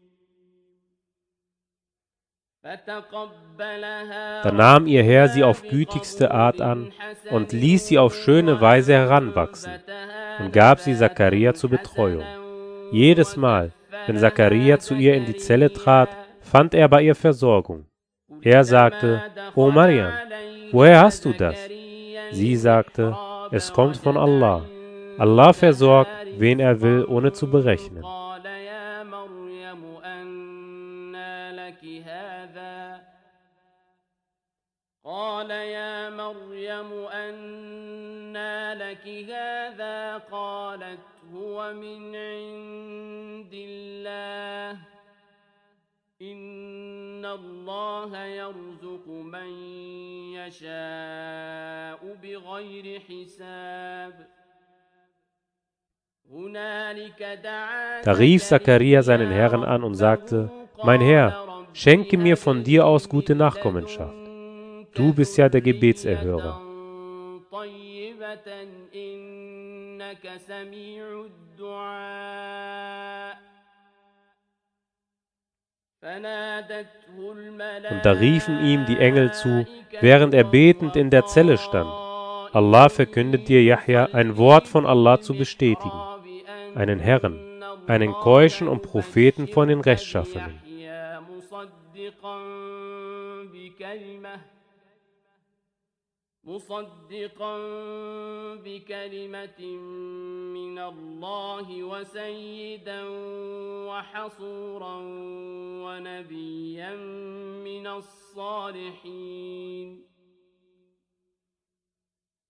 D: da nahm ihr Herr sie auf gütigste Art an und ließ sie auf schöne Weise heranwachsen und gab sie Zachariah zur Betreuung. Jedes Mal, wenn Zachariah zu ihr in die Zelle trat, fand er bei ihr Versorgung. Er sagte, O Mariam, woher hast du das? Sie sagte, es kommt von Allah. Allah versorgt, wen er will, ohne zu berechnen.
E: قال يا مريم أنى لك هذا قالت هو من عند الله إن الله يرزق من يشاء بغير حساب
D: Da rief Zachariah seinen Herrn an und sagte, Mein Herr, schenke mir von dir aus gute Nachkommenschaft. Du bist ja der Gebetserhörer. Und da riefen ihm die Engel zu, während er betend in der Zelle stand. Allah verkündet dir, Yahya, ein Wort von Allah zu bestätigen, einen Herrn, einen Keuschen und Propheten von den Rechtschaffenen.
E: يحيى مصدقا بكلمة مصدقا بكلمة من الله وسيدا وحصورا ونبيا من الصالحين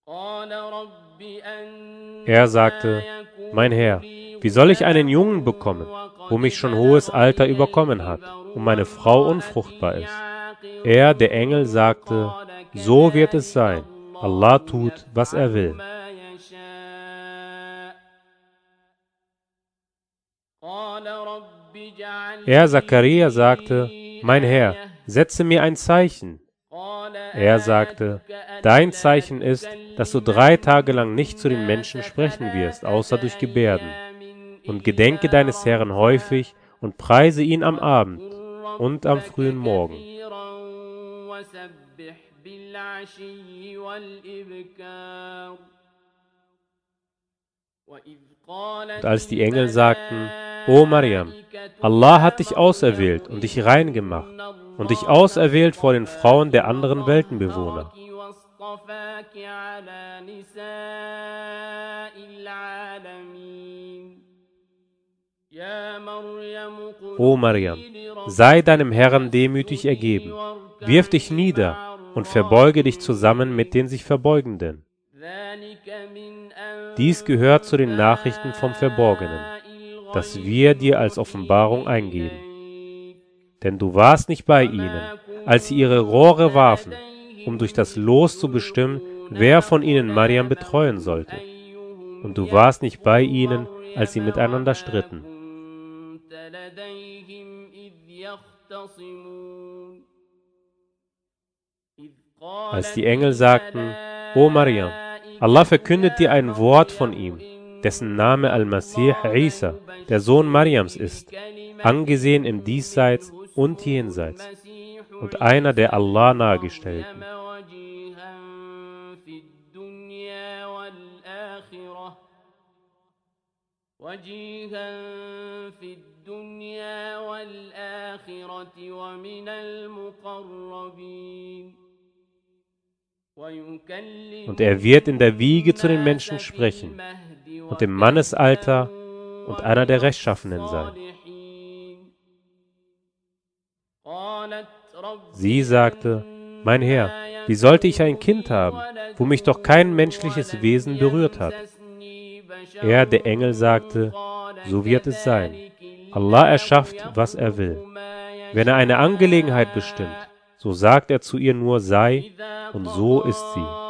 E: قال رب أن
D: Er sagte, Mein Herr, wie soll ich einen Jungen bekommen, wo mich schon hohes Alter überkommen hat und meine Frau unfruchtbar ist? Er, der Engel, sagte, so wird es sein. Allah tut, was er will. Er, Zakaria, sagte, mein Herr, setze mir ein Zeichen. Er sagte, dein Zeichen ist, dass du drei Tage lang nicht zu den Menschen sprechen wirst, außer durch Gebärden. Und gedenke deines Herrn häufig und preise ihn am Abend und am frühen Morgen.
E: كثيرا وسبح بالعشي والإبكار وإذ قالت
D: Und als die Engel sagten, O Mariam, Allah hat dich auserwählt und dich rein gemacht und dich auserwählt vor den Frauen der anderen Weltenbewohner.
E: واصطفاك على نساء العالمين يا مريم
D: O Mariam, sei deinem Herrn demütig ergeben, wirf dich nieder und verbeuge dich zusammen mit den sich Verbeugenden. Dies gehört zu den Nachrichten vom Verborgenen, das wir dir als Offenbarung eingeben. Denn du warst nicht bei ihnen, als sie ihre Rohre warfen, um durch das Los zu bestimmen, wer von ihnen Mariam betreuen sollte. Und du warst nicht bei ihnen, als sie miteinander stritten Als die Engel sagten, O Mariam, Allah verkündet dir ein Wort von ihm, dessen Name Al-Masih Isa, der Sohn Mariams ist, angesehen im Diesseits und Jenseits, und einer der Allah nahegestellten.
E: وجيها في الدنيا والآخرة وجيها في الدنيا والآخرة ومن المقربين ويكلم
D: und er wird in der Wiege zu den Menschen sprechen und im Mannesalter und einer der Rechtschaffenen sein. Sie sagte, Mein Herr, wie sollte ich ein Kind haben, wo mich doch kein menschliches Wesen berührt hat? Er, der Engel, sagte, so wird es sein. Allah erschafft, was er will. Wenn er eine Angelegenheit bestimmt,
E: so sagt er zu ihr nur sei, und so ist sie.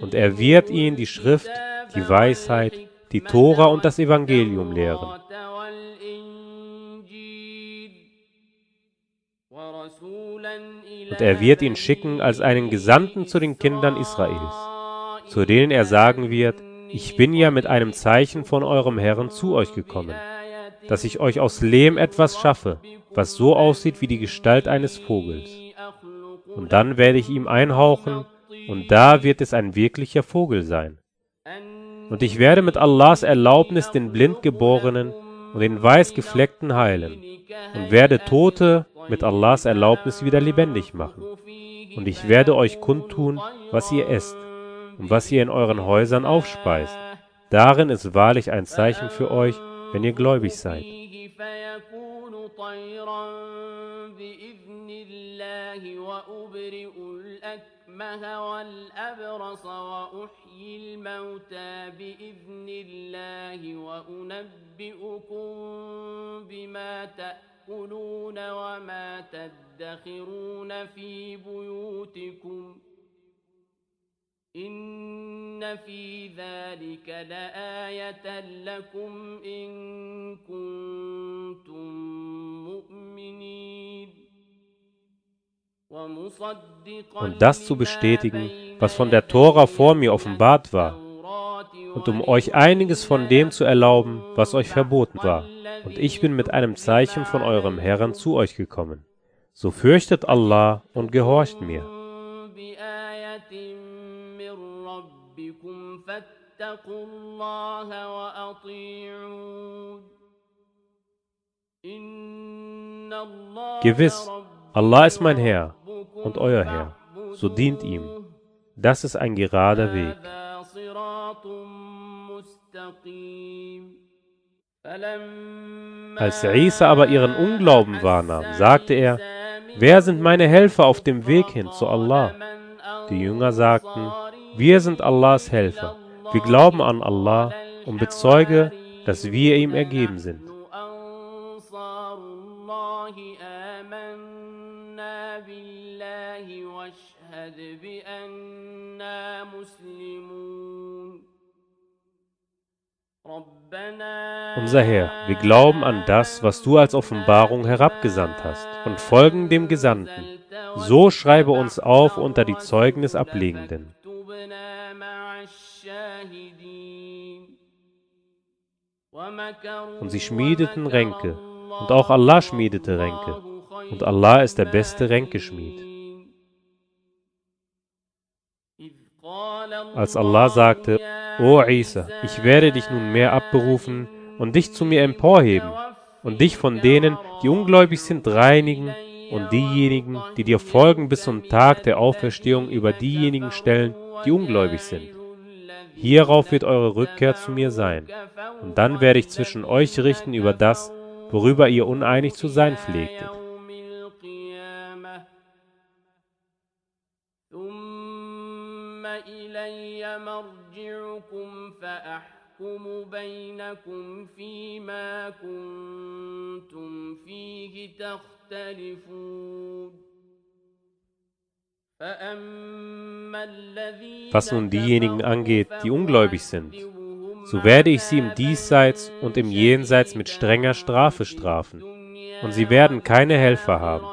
E: Und er wird ihnen die Schrift, die Weisheit, die Tora und das Evangelium lehren. Und er wird ihn schicken als einen Gesandten zu den Kindern Israels zu denen er sagen wird, ich bin ja mit einem Zeichen von eurem Herrn zu euch gekommen, dass ich euch aus Lehm etwas schaffe, was so aussieht wie die Gestalt eines Vogels. Und dann werde ich ihm einhauchen, und da wird es ein wirklicher Vogel sein. Und ich werde mit Allahs Erlaubnis den Blindgeborenen und den Weißgefleckten heilen und werde Tote mit Allahs Erlaubnis wieder lebendig machen. Und ich werde euch kundtun, was ihr esst und was ihr in euren Häusern aufspeist. Darin ist wahrlich ein Zeichen für euch, wenn ihr gläubig seid.
D: وما تدخرون في بيوتكم إن في ذلك لآية لكم إن كنتم مؤمنين
E: Und das zu bestätigen, was von der Tora vor mir offenbart war, und um euch einiges von dem zu erlauben, was euch verboten war. Und ich bin mit einem Zeichen von eurem Herrn zu euch gekommen. So fürchtet Allah und gehorcht mir.
D: ربكم فاتقوا الله وأطيعون إن الله
E: Gewiss, Allah ist mein Herr und euer Herr. So dient ihm. Das ist ein gerader Weg.
D: هذا صراط مستقيم فلما
E: Als Isa aber ihren Unglauben wahrnahm, sagte er, Wer sind meine Helfer auf dem Weg hin zu Allah? Die Jünger sagten, wir sind Allahs Helfer. Wir glauben an Allah und bezeuge, dass wir ihm ergeben sind. Unser Herr, wir glauben an das, was du als Offenbarung herabgesandt hast, und folgen dem Gesandten. So schreibe uns auf unter die Zeugnisablegenden. Und sie schmiedeten Ränke, und auch Allah schmiedete Ränke, und Allah ist der beste Ränkeschmied. Als Allah sagte, O Isa, ich werde dich nunmehr abberufen und dich zu mir emporheben und dich von denen, die ungläubig sind, reinigen und diejenigen, die dir folgen bis zum Tag der Auferstehung über diejenigen stellen, die ungläubig sind. Hierauf wird eure Rückkehr zu mir sein, und dann werde ich zwischen euch richten über das, worüber ihr uneinig zu sein pflegtet.
D: يوم القيامة ثم إلي مرجعكم فأحكم بينكم فيما كنتم فيه تختلفون فأما الذين
E: was nun diejenigen angeht, die ungläubig sind, so werde ich sie im Diesseits und im Jenseits mit strenger Strafe strafen, und sie werden keine Helfer haben.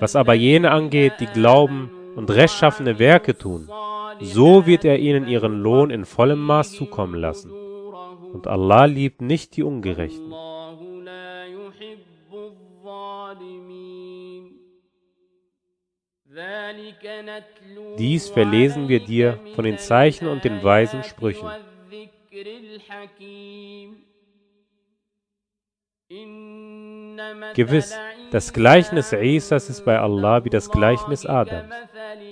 E: Was aber jene angeht, die glauben und rechtschaffene Werke tun, so wird er ihnen ihren Lohn in vollem Maß zukommen lassen. Und Allah liebt nicht die Ungerechten. Dies verlesen wir dir von den Zeichen und den weisen Sprüchen. Gewiss, das Gleichnis Isas ist bei Allah wie das Gleichnis Adams.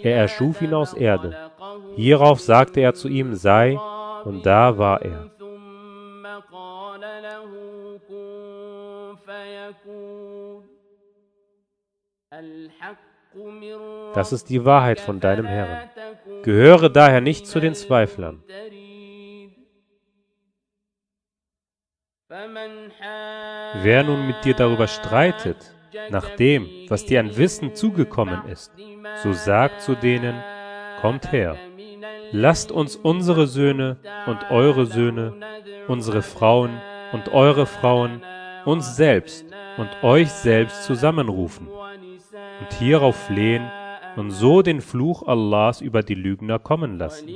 E: Er erschuf ihn aus Erde. Hierauf sagte er zu ihm, sei, und da war er.
D: Das ist die Wahrheit von deinem Herrn. Gehöre daher nicht zu den Zweiflern. Wer nun mit dir darüber streitet, nach dem, was dir an Wissen zugekommen ist, so sagt zu denen, kommt her, lasst uns unsere Söhne und eure Söhne, unsere Frauen und eure Frauen, uns selbst und euch selbst zusammenrufen und hierauf flehen und so den Fluch Allahs über die Lügner kommen lassen.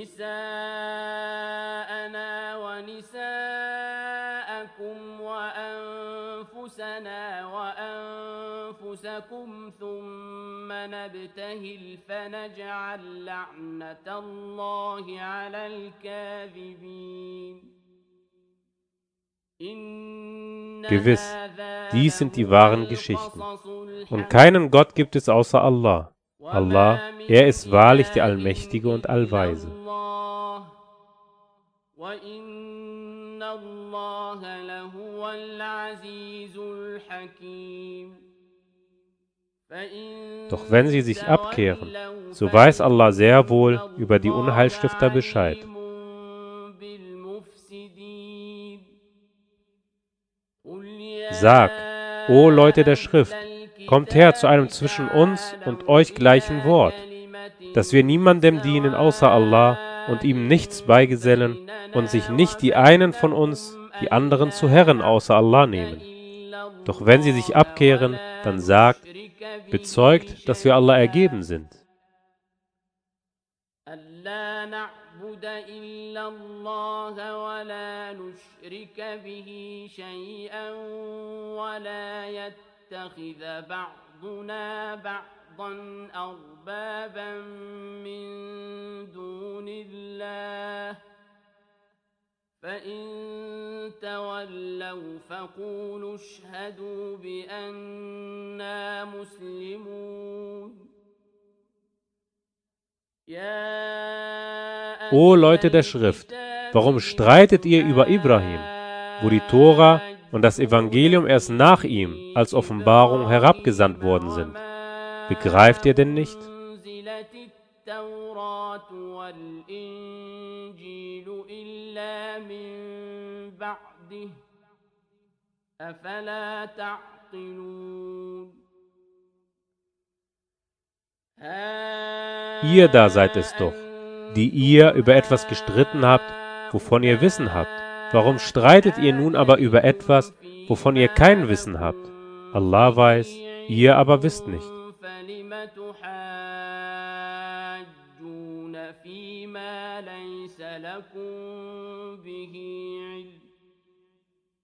E: ثم نبتهل فنجعل لعنة الله على الكاذبين
D: Gewiss, dies sind die wahren Geschichten. Und keinen Gott gibt es außer Allah. Allah, er ist wahrlich der Allmächtige und Allweise. Doch wenn sie sich abkehren, so weiß Allah sehr wohl über die Unheilstifter Bescheid. Sag, o Leute der Schrift, kommt her zu einem zwischen uns und euch gleichen Wort, dass wir niemandem dienen außer Allah und ihm nichts beigesellen und sich nicht die einen von uns die anderen zu Herren außer Allah nehmen. Doch wenn sie sich abkehren, dann sagt, bezeugt, dass wir Allah ergeben sind.
E: نعبد إلا الله ولا نشرك به شيئا ولا يتخذ بعضنا بعضا أربابا من دون الله. فإن تولوا فقولوا اشهدوا بأننا مسلمون.
D: O Leute der Schrift, warum streitet ihr über Ibrahim, wo die Tora und das Evangelium erst nach ihm als Offenbarung herabgesandt worden sind? Begreift ihr denn nicht?
E: أفلا تعقلون
D: Ihr da seid es doch, die ihr über etwas gestritten habt, wovon ihr Wissen habt. Warum streitet ihr nun aber über etwas, wovon ihr kein Wissen habt? Allah weiß, ihr aber wisst nicht.
E: فلم تحاجون فيما ليس لكم به علم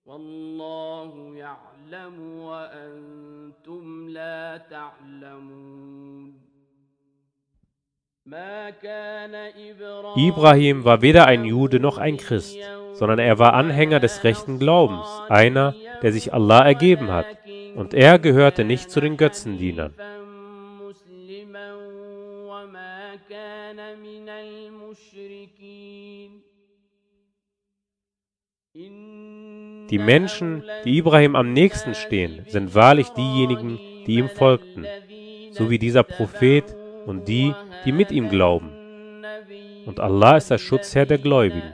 E: والله يعلم وأنتم لا تعلمون ما كان
D: Ibrahim war weder ein Jude noch ein Christ, sondern er war Anhänger des rechten Glaubens, einer, der sich Allah ergeben hat, und er gehörte nicht zu den Götzendienern. Die Menschen, die Ibrahim am nächsten stehen, sind wahrlich diejenigen, die ihm folgten, so wie dieser Prophet, und die, die mit ihm glauben. Und Allah ist der Schutzherr der Gläubigen.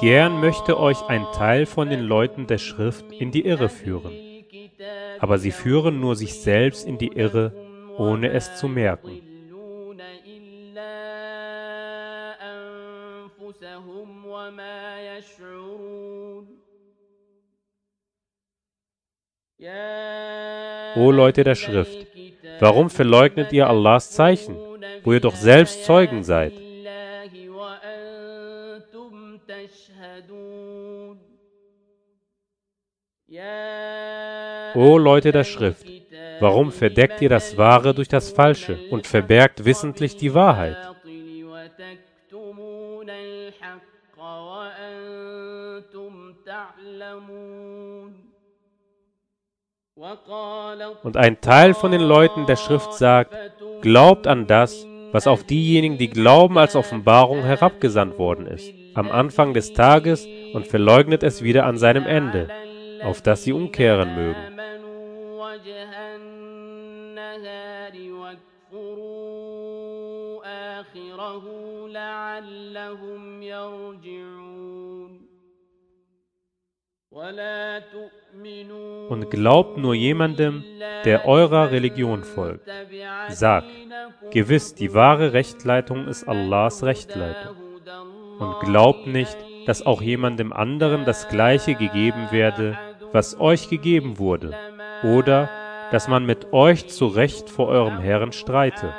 D: Gern möchte euch ein Teil von den Leuten der Schrift in die Irre führen, aber sie führen nur sich selbst in die Irre, ohne es zu merken. O Leute der Schrift, warum verleugnet ihr Allahs Zeichen, wo ihr doch selbst Zeugen seid? O Leute der Schrift, warum verdeckt ihr das Wahre durch das Falsche und verbergt wissentlich die Wahrheit? Und ein Teil von den Leuten der Schrift sagt, glaubt an das, was auf diejenigen, die glauben, als Offenbarung herabgesandt worden ist, am Anfang des Tages und verleugnet es wieder an seinem Ende, auf dass sie umkehren mögen.
E: آمنوا وجه النهار واكفروا آخره لعلهم يرجعون ولا تؤمنوا
D: und glaubt nur jemandem, der eurer Religion folgt. Sagt, gewiss, die wahre Rechtleitung ist Allahs Rechtleitung. Und glaubt nicht, dass auch jemandem anderen das Gleiche gegeben werde, was euch gegeben wurde, oder dass man mit euch zu Recht vor eurem Herrn streite.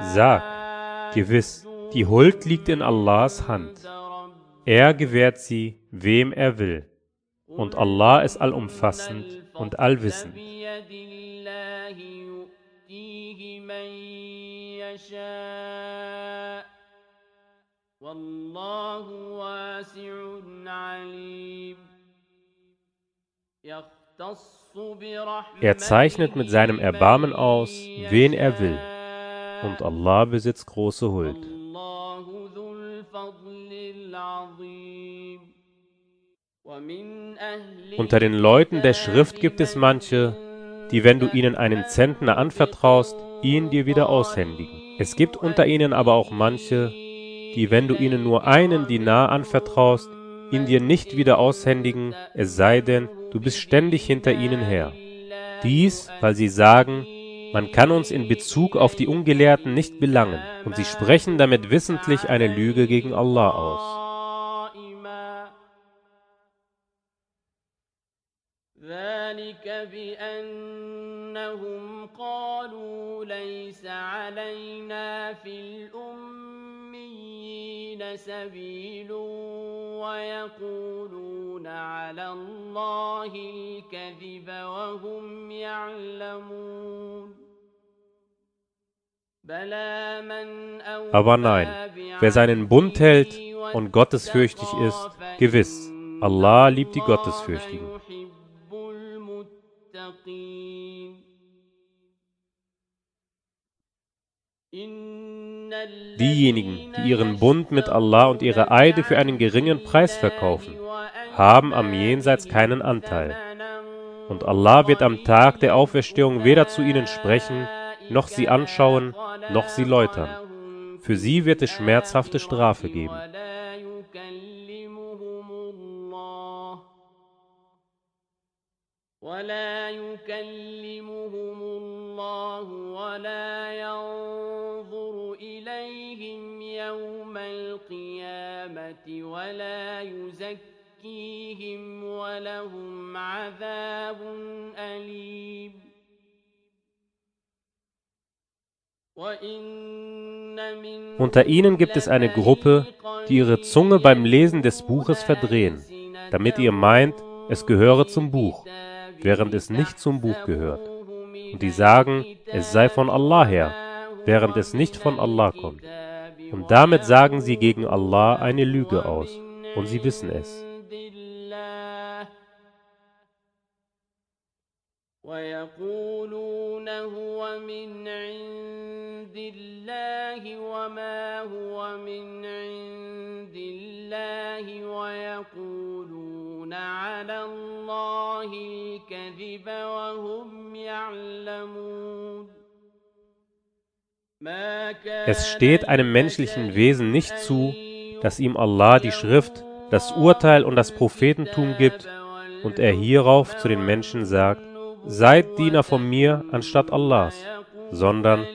D: Sagt, gewiss, die Huld liegt in Allahs Hand. Er gewährt sie, wem er will. Und Allah ist allumfassend und allwissend. Er zeichnet mit seinem Erbarmen aus, wen er will. Und Allah besitzt große Huld.
E: Allah
D: unter den Leuten der Schrift gibt es manche, die, wenn du ihnen einen Zentner anvertraust, ihn dir wieder aushändigen. Es gibt unter ihnen aber auch manche, die, wenn du ihnen nur einen Dinar anvertraust, ihn dir nicht wieder aushändigen, es sei denn, du bist ständig hinter ihnen her. Dies, weil sie sagen, man kann uns in Bezug auf die Ungelehrten nicht belangen, und sie sprechen damit wissentlich eine Lüge gegen Allah aus.
E: ذلك بأنهم قالوا ليس علينا في الأميين سبيل ويقولون على الله الكذب وهم يعلمون بلى من أوفى
D: Aber nein, wer seinen Bund hält und gottesfürchtig ist, gewiss, Allah liebt die Gottesfürchtigen. Diejenigen, die ihren Bund mit Allah und ihre Eide für einen geringen Preis verkaufen, haben am Jenseits keinen Anteil. Und Allah wird am Tag der Auferstehung weder zu ihnen sprechen, noch sie anschauen, noch sie läutern. Für sie wird es schmerzhafte Strafe geben.
E: ولا يكلمهم الله ولا ينظر إليهم يوم القيامة ولا يزكيهم ولهم عذاب أليم وإن من
D: Unter ihnen gibt es eine Gruppe, die ihre Zunge beim Lesen des Buches verdrehen, damit ihr meint, es gehöre zum Buch, während es nicht zum Buch gehört. Und die sagen, es sei von Allah her, während es nicht von Allah kommt. Und damit sagen sie gegen Allah eine Lüge aus, und sie wissen es.
E: ويقولون هو من عند الله وما هو من عند الله ويقولون على الله الكذب وهم يعلمون ما كان
D: Es steht einem menschlichen Wesen nicht zu, dass ihm Allah die Schrift, das Urteil und das Prophetentum gibt und er hierauf zu den Menschen sagt, seid Diener von mir anstatt Allahs, sondern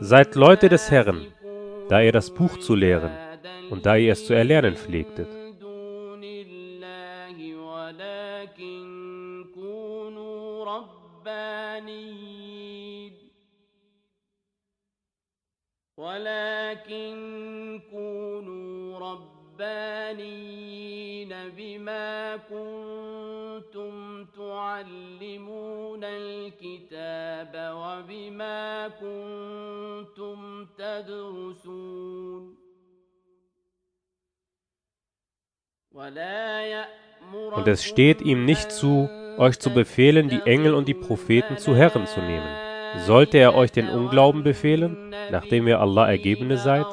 D: seid Leute des Herrn, da ihr das Buch zu lehren und da ihr es zu erlernen pflegtet.
E: ولكن كونوا ربانيين بما كنتم تعلمون الكتاب وبما كنتم تدرسون
D: Und es steht ihm nicht zu, euch zu befehlen, die Engel und die Propheten zu Herren zu nehmen, Sollte er euch den Unglauben befehlen, nachdem ihr Allah Ergebene seid?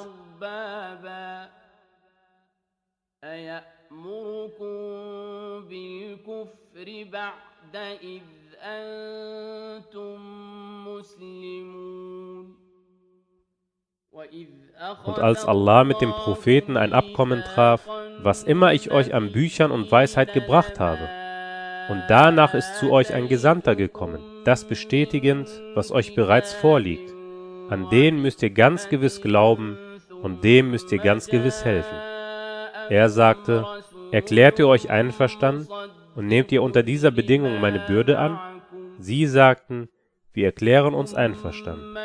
D: Und als Allah mit dem Propheten ein Abkommen traf, was immer ich euch an Büchern und Weisheit gebracht habe, und danach ist zu euch ein Gesandter gekommen das bestätigend, was euch bereits vorliegt. An den müsst ihr ganz gewiss glauben und dem müsst ihr ganz gewiss helfen. Er sagte, erklärt ihr euch einverstanden und nehmt ihr unter dieser Bedingung meine Bürde an? Sie sagten, wir erklären uns einverstanden.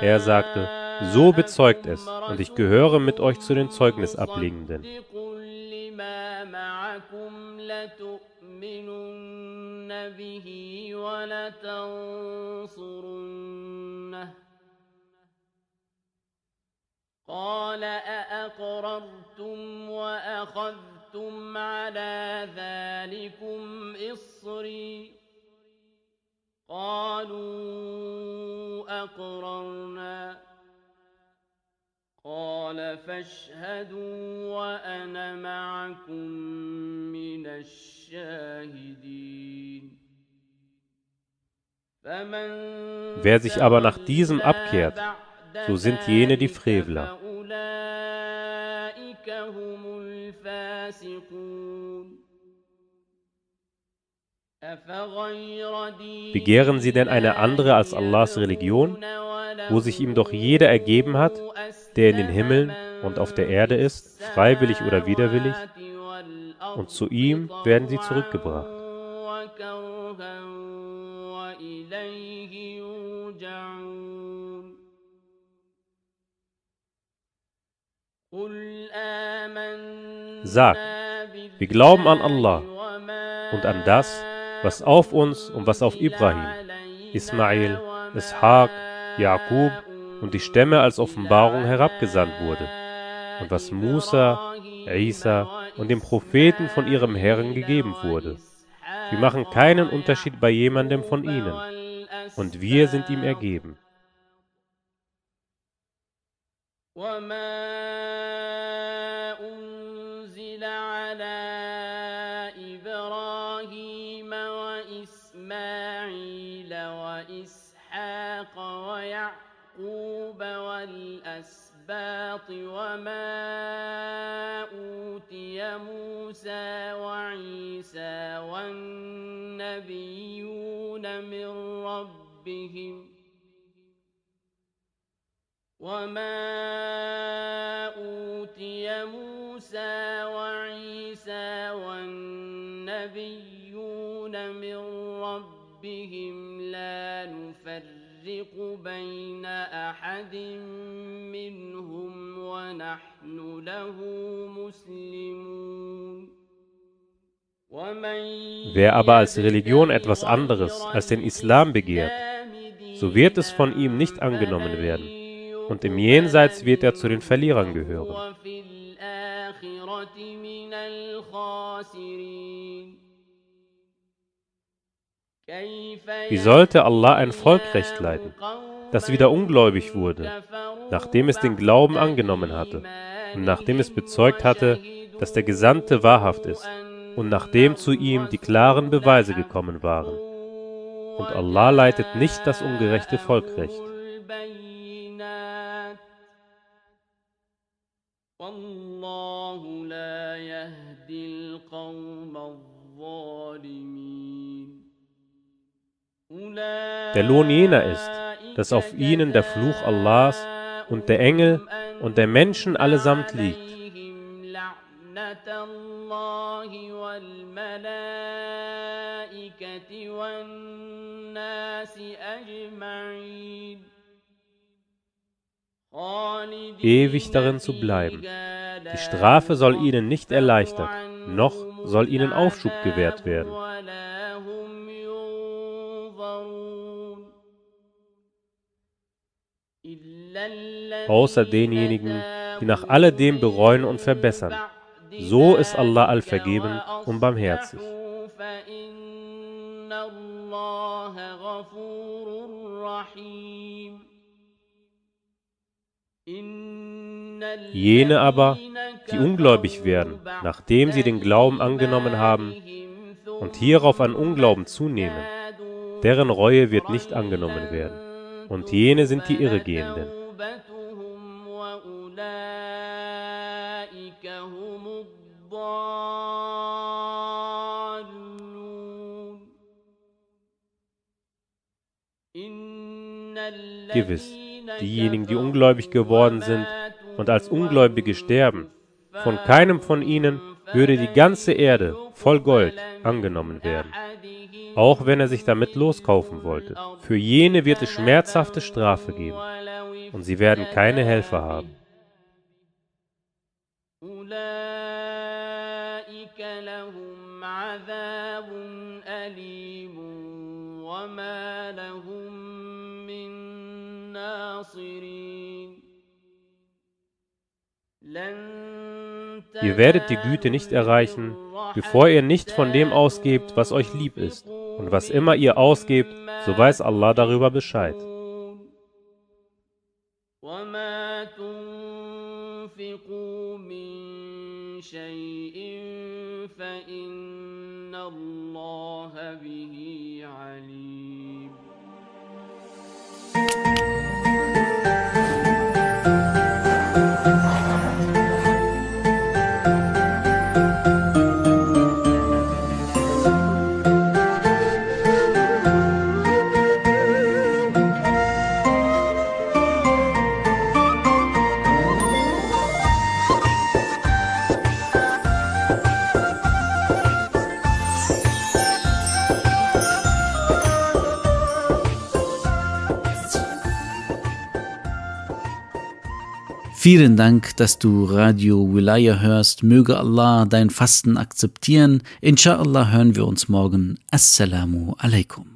D: Er sagte, so bezeugt es, und ich gehöre mit euch zu den Zeugnisablegenden.
E: ما معكم لتؤمنن به ولتنصرنه قال أأقررتم وأخذتم على ذلكم إصري قالوا أقررنا قال فاشهدوا وأنا معكم من الشاهدين فمن
D: Wer sich aber nach diesem abkehrt, so sind jene die Frevler.
E: فأولئك هم الفاسقون أفغير دين
D: Begehren sie denn eine andere als Allahs Religion, wo sich ihm doch jeder ergeben hat, der in den Himmeln und auf der Erde ist, freiwillig oder widerwillig, und zu ihm werden sie zurückgebracht. Sag, wir glauben an Allah und an das, was auf uns und was auf Ibrahim, Ismail, Ishaq, Jakob und die Stämme als Offenbarung herabgesandt wurde und was Musa, Isa und dem Propheten von ihrem Herrn gegeben wurde. Wir machen keinen Unterschied bei jemandem von ihnen und wir sind ihm ergeben.
E: وما أنزل على إبراهيم وإسماعيل وإسحاق ويعقوب والأسباط وما أوتي موسى وعيسى والنبيون من ربهم وما أوتي موسى وعيسى والنبيون من ربهم لا نفرق بين أحد منهم ونحن له مسلمون ومن
D: Wer aber als Religion etwas anderes als den Islam begehrt, so wird es von ihm nicht angenommen werden. Und im Jenseits wird er zu den Verlierern gehören. Wie sollte Allah ein Volk recht leiten, das wieder ungläubig wurde, nachdem es den Glauben angenommen hatte und nachdem es bezeugt hatte, dass der Gesandte wahrhaft ist und nachdem zu ihm die klaren Beweise gekommen waren. Und Allah leitet nicht das ungerechte Volk recht.
E: البينات والله لا يهدي القوم الظالمين
D: der Lohn jener ist, dass auf ihnen der Fluch Allahs und der Engel und der Menschen allesamt liegt. Ewig darin zu bleiben. Die Strafe soll ihnen nicht erleichtert, noch soll ihnen Aufschub gewährt werden. außer denjenigen, die nach alledem bereuen und verbessern. So ist Allah allvergeben und barmherzig. Jene aber, die ungläubig werden, nachdem sie den Glauben angenommen haben und hierauf an Unglauben zunehmen, deren Reue wird nicht angenommen werden. Und jene sind die Irregehenden. Gewiss, diejenigen, die ungläubig geworden sind und als Ungläubige sterben, von keinem von ihnen würde die ganze Erde voll Gold angenommen werden, auch wenn er sich damit loskaufen wollte. Für jene wird es schmerzhafte Strafe geben, und sie werden keine Helfer haben.
E: وما لهم من ناصرين
D: Ihr werdet die Güte nicht erreichen, bevor ihr nicht von dem ausgebt, was euch lieb ist. Und was immer ihr ausgebt, so weiß Allah darüber Bescheid.
E: وما تنفقوا من شيء فإن الله به
A: Vielen Dank, dass du Radio Wilaya hörst. Möge Allah dein Fasten akzeptieren. Inshallah hören wir uns morgen. Assalamu alaikum.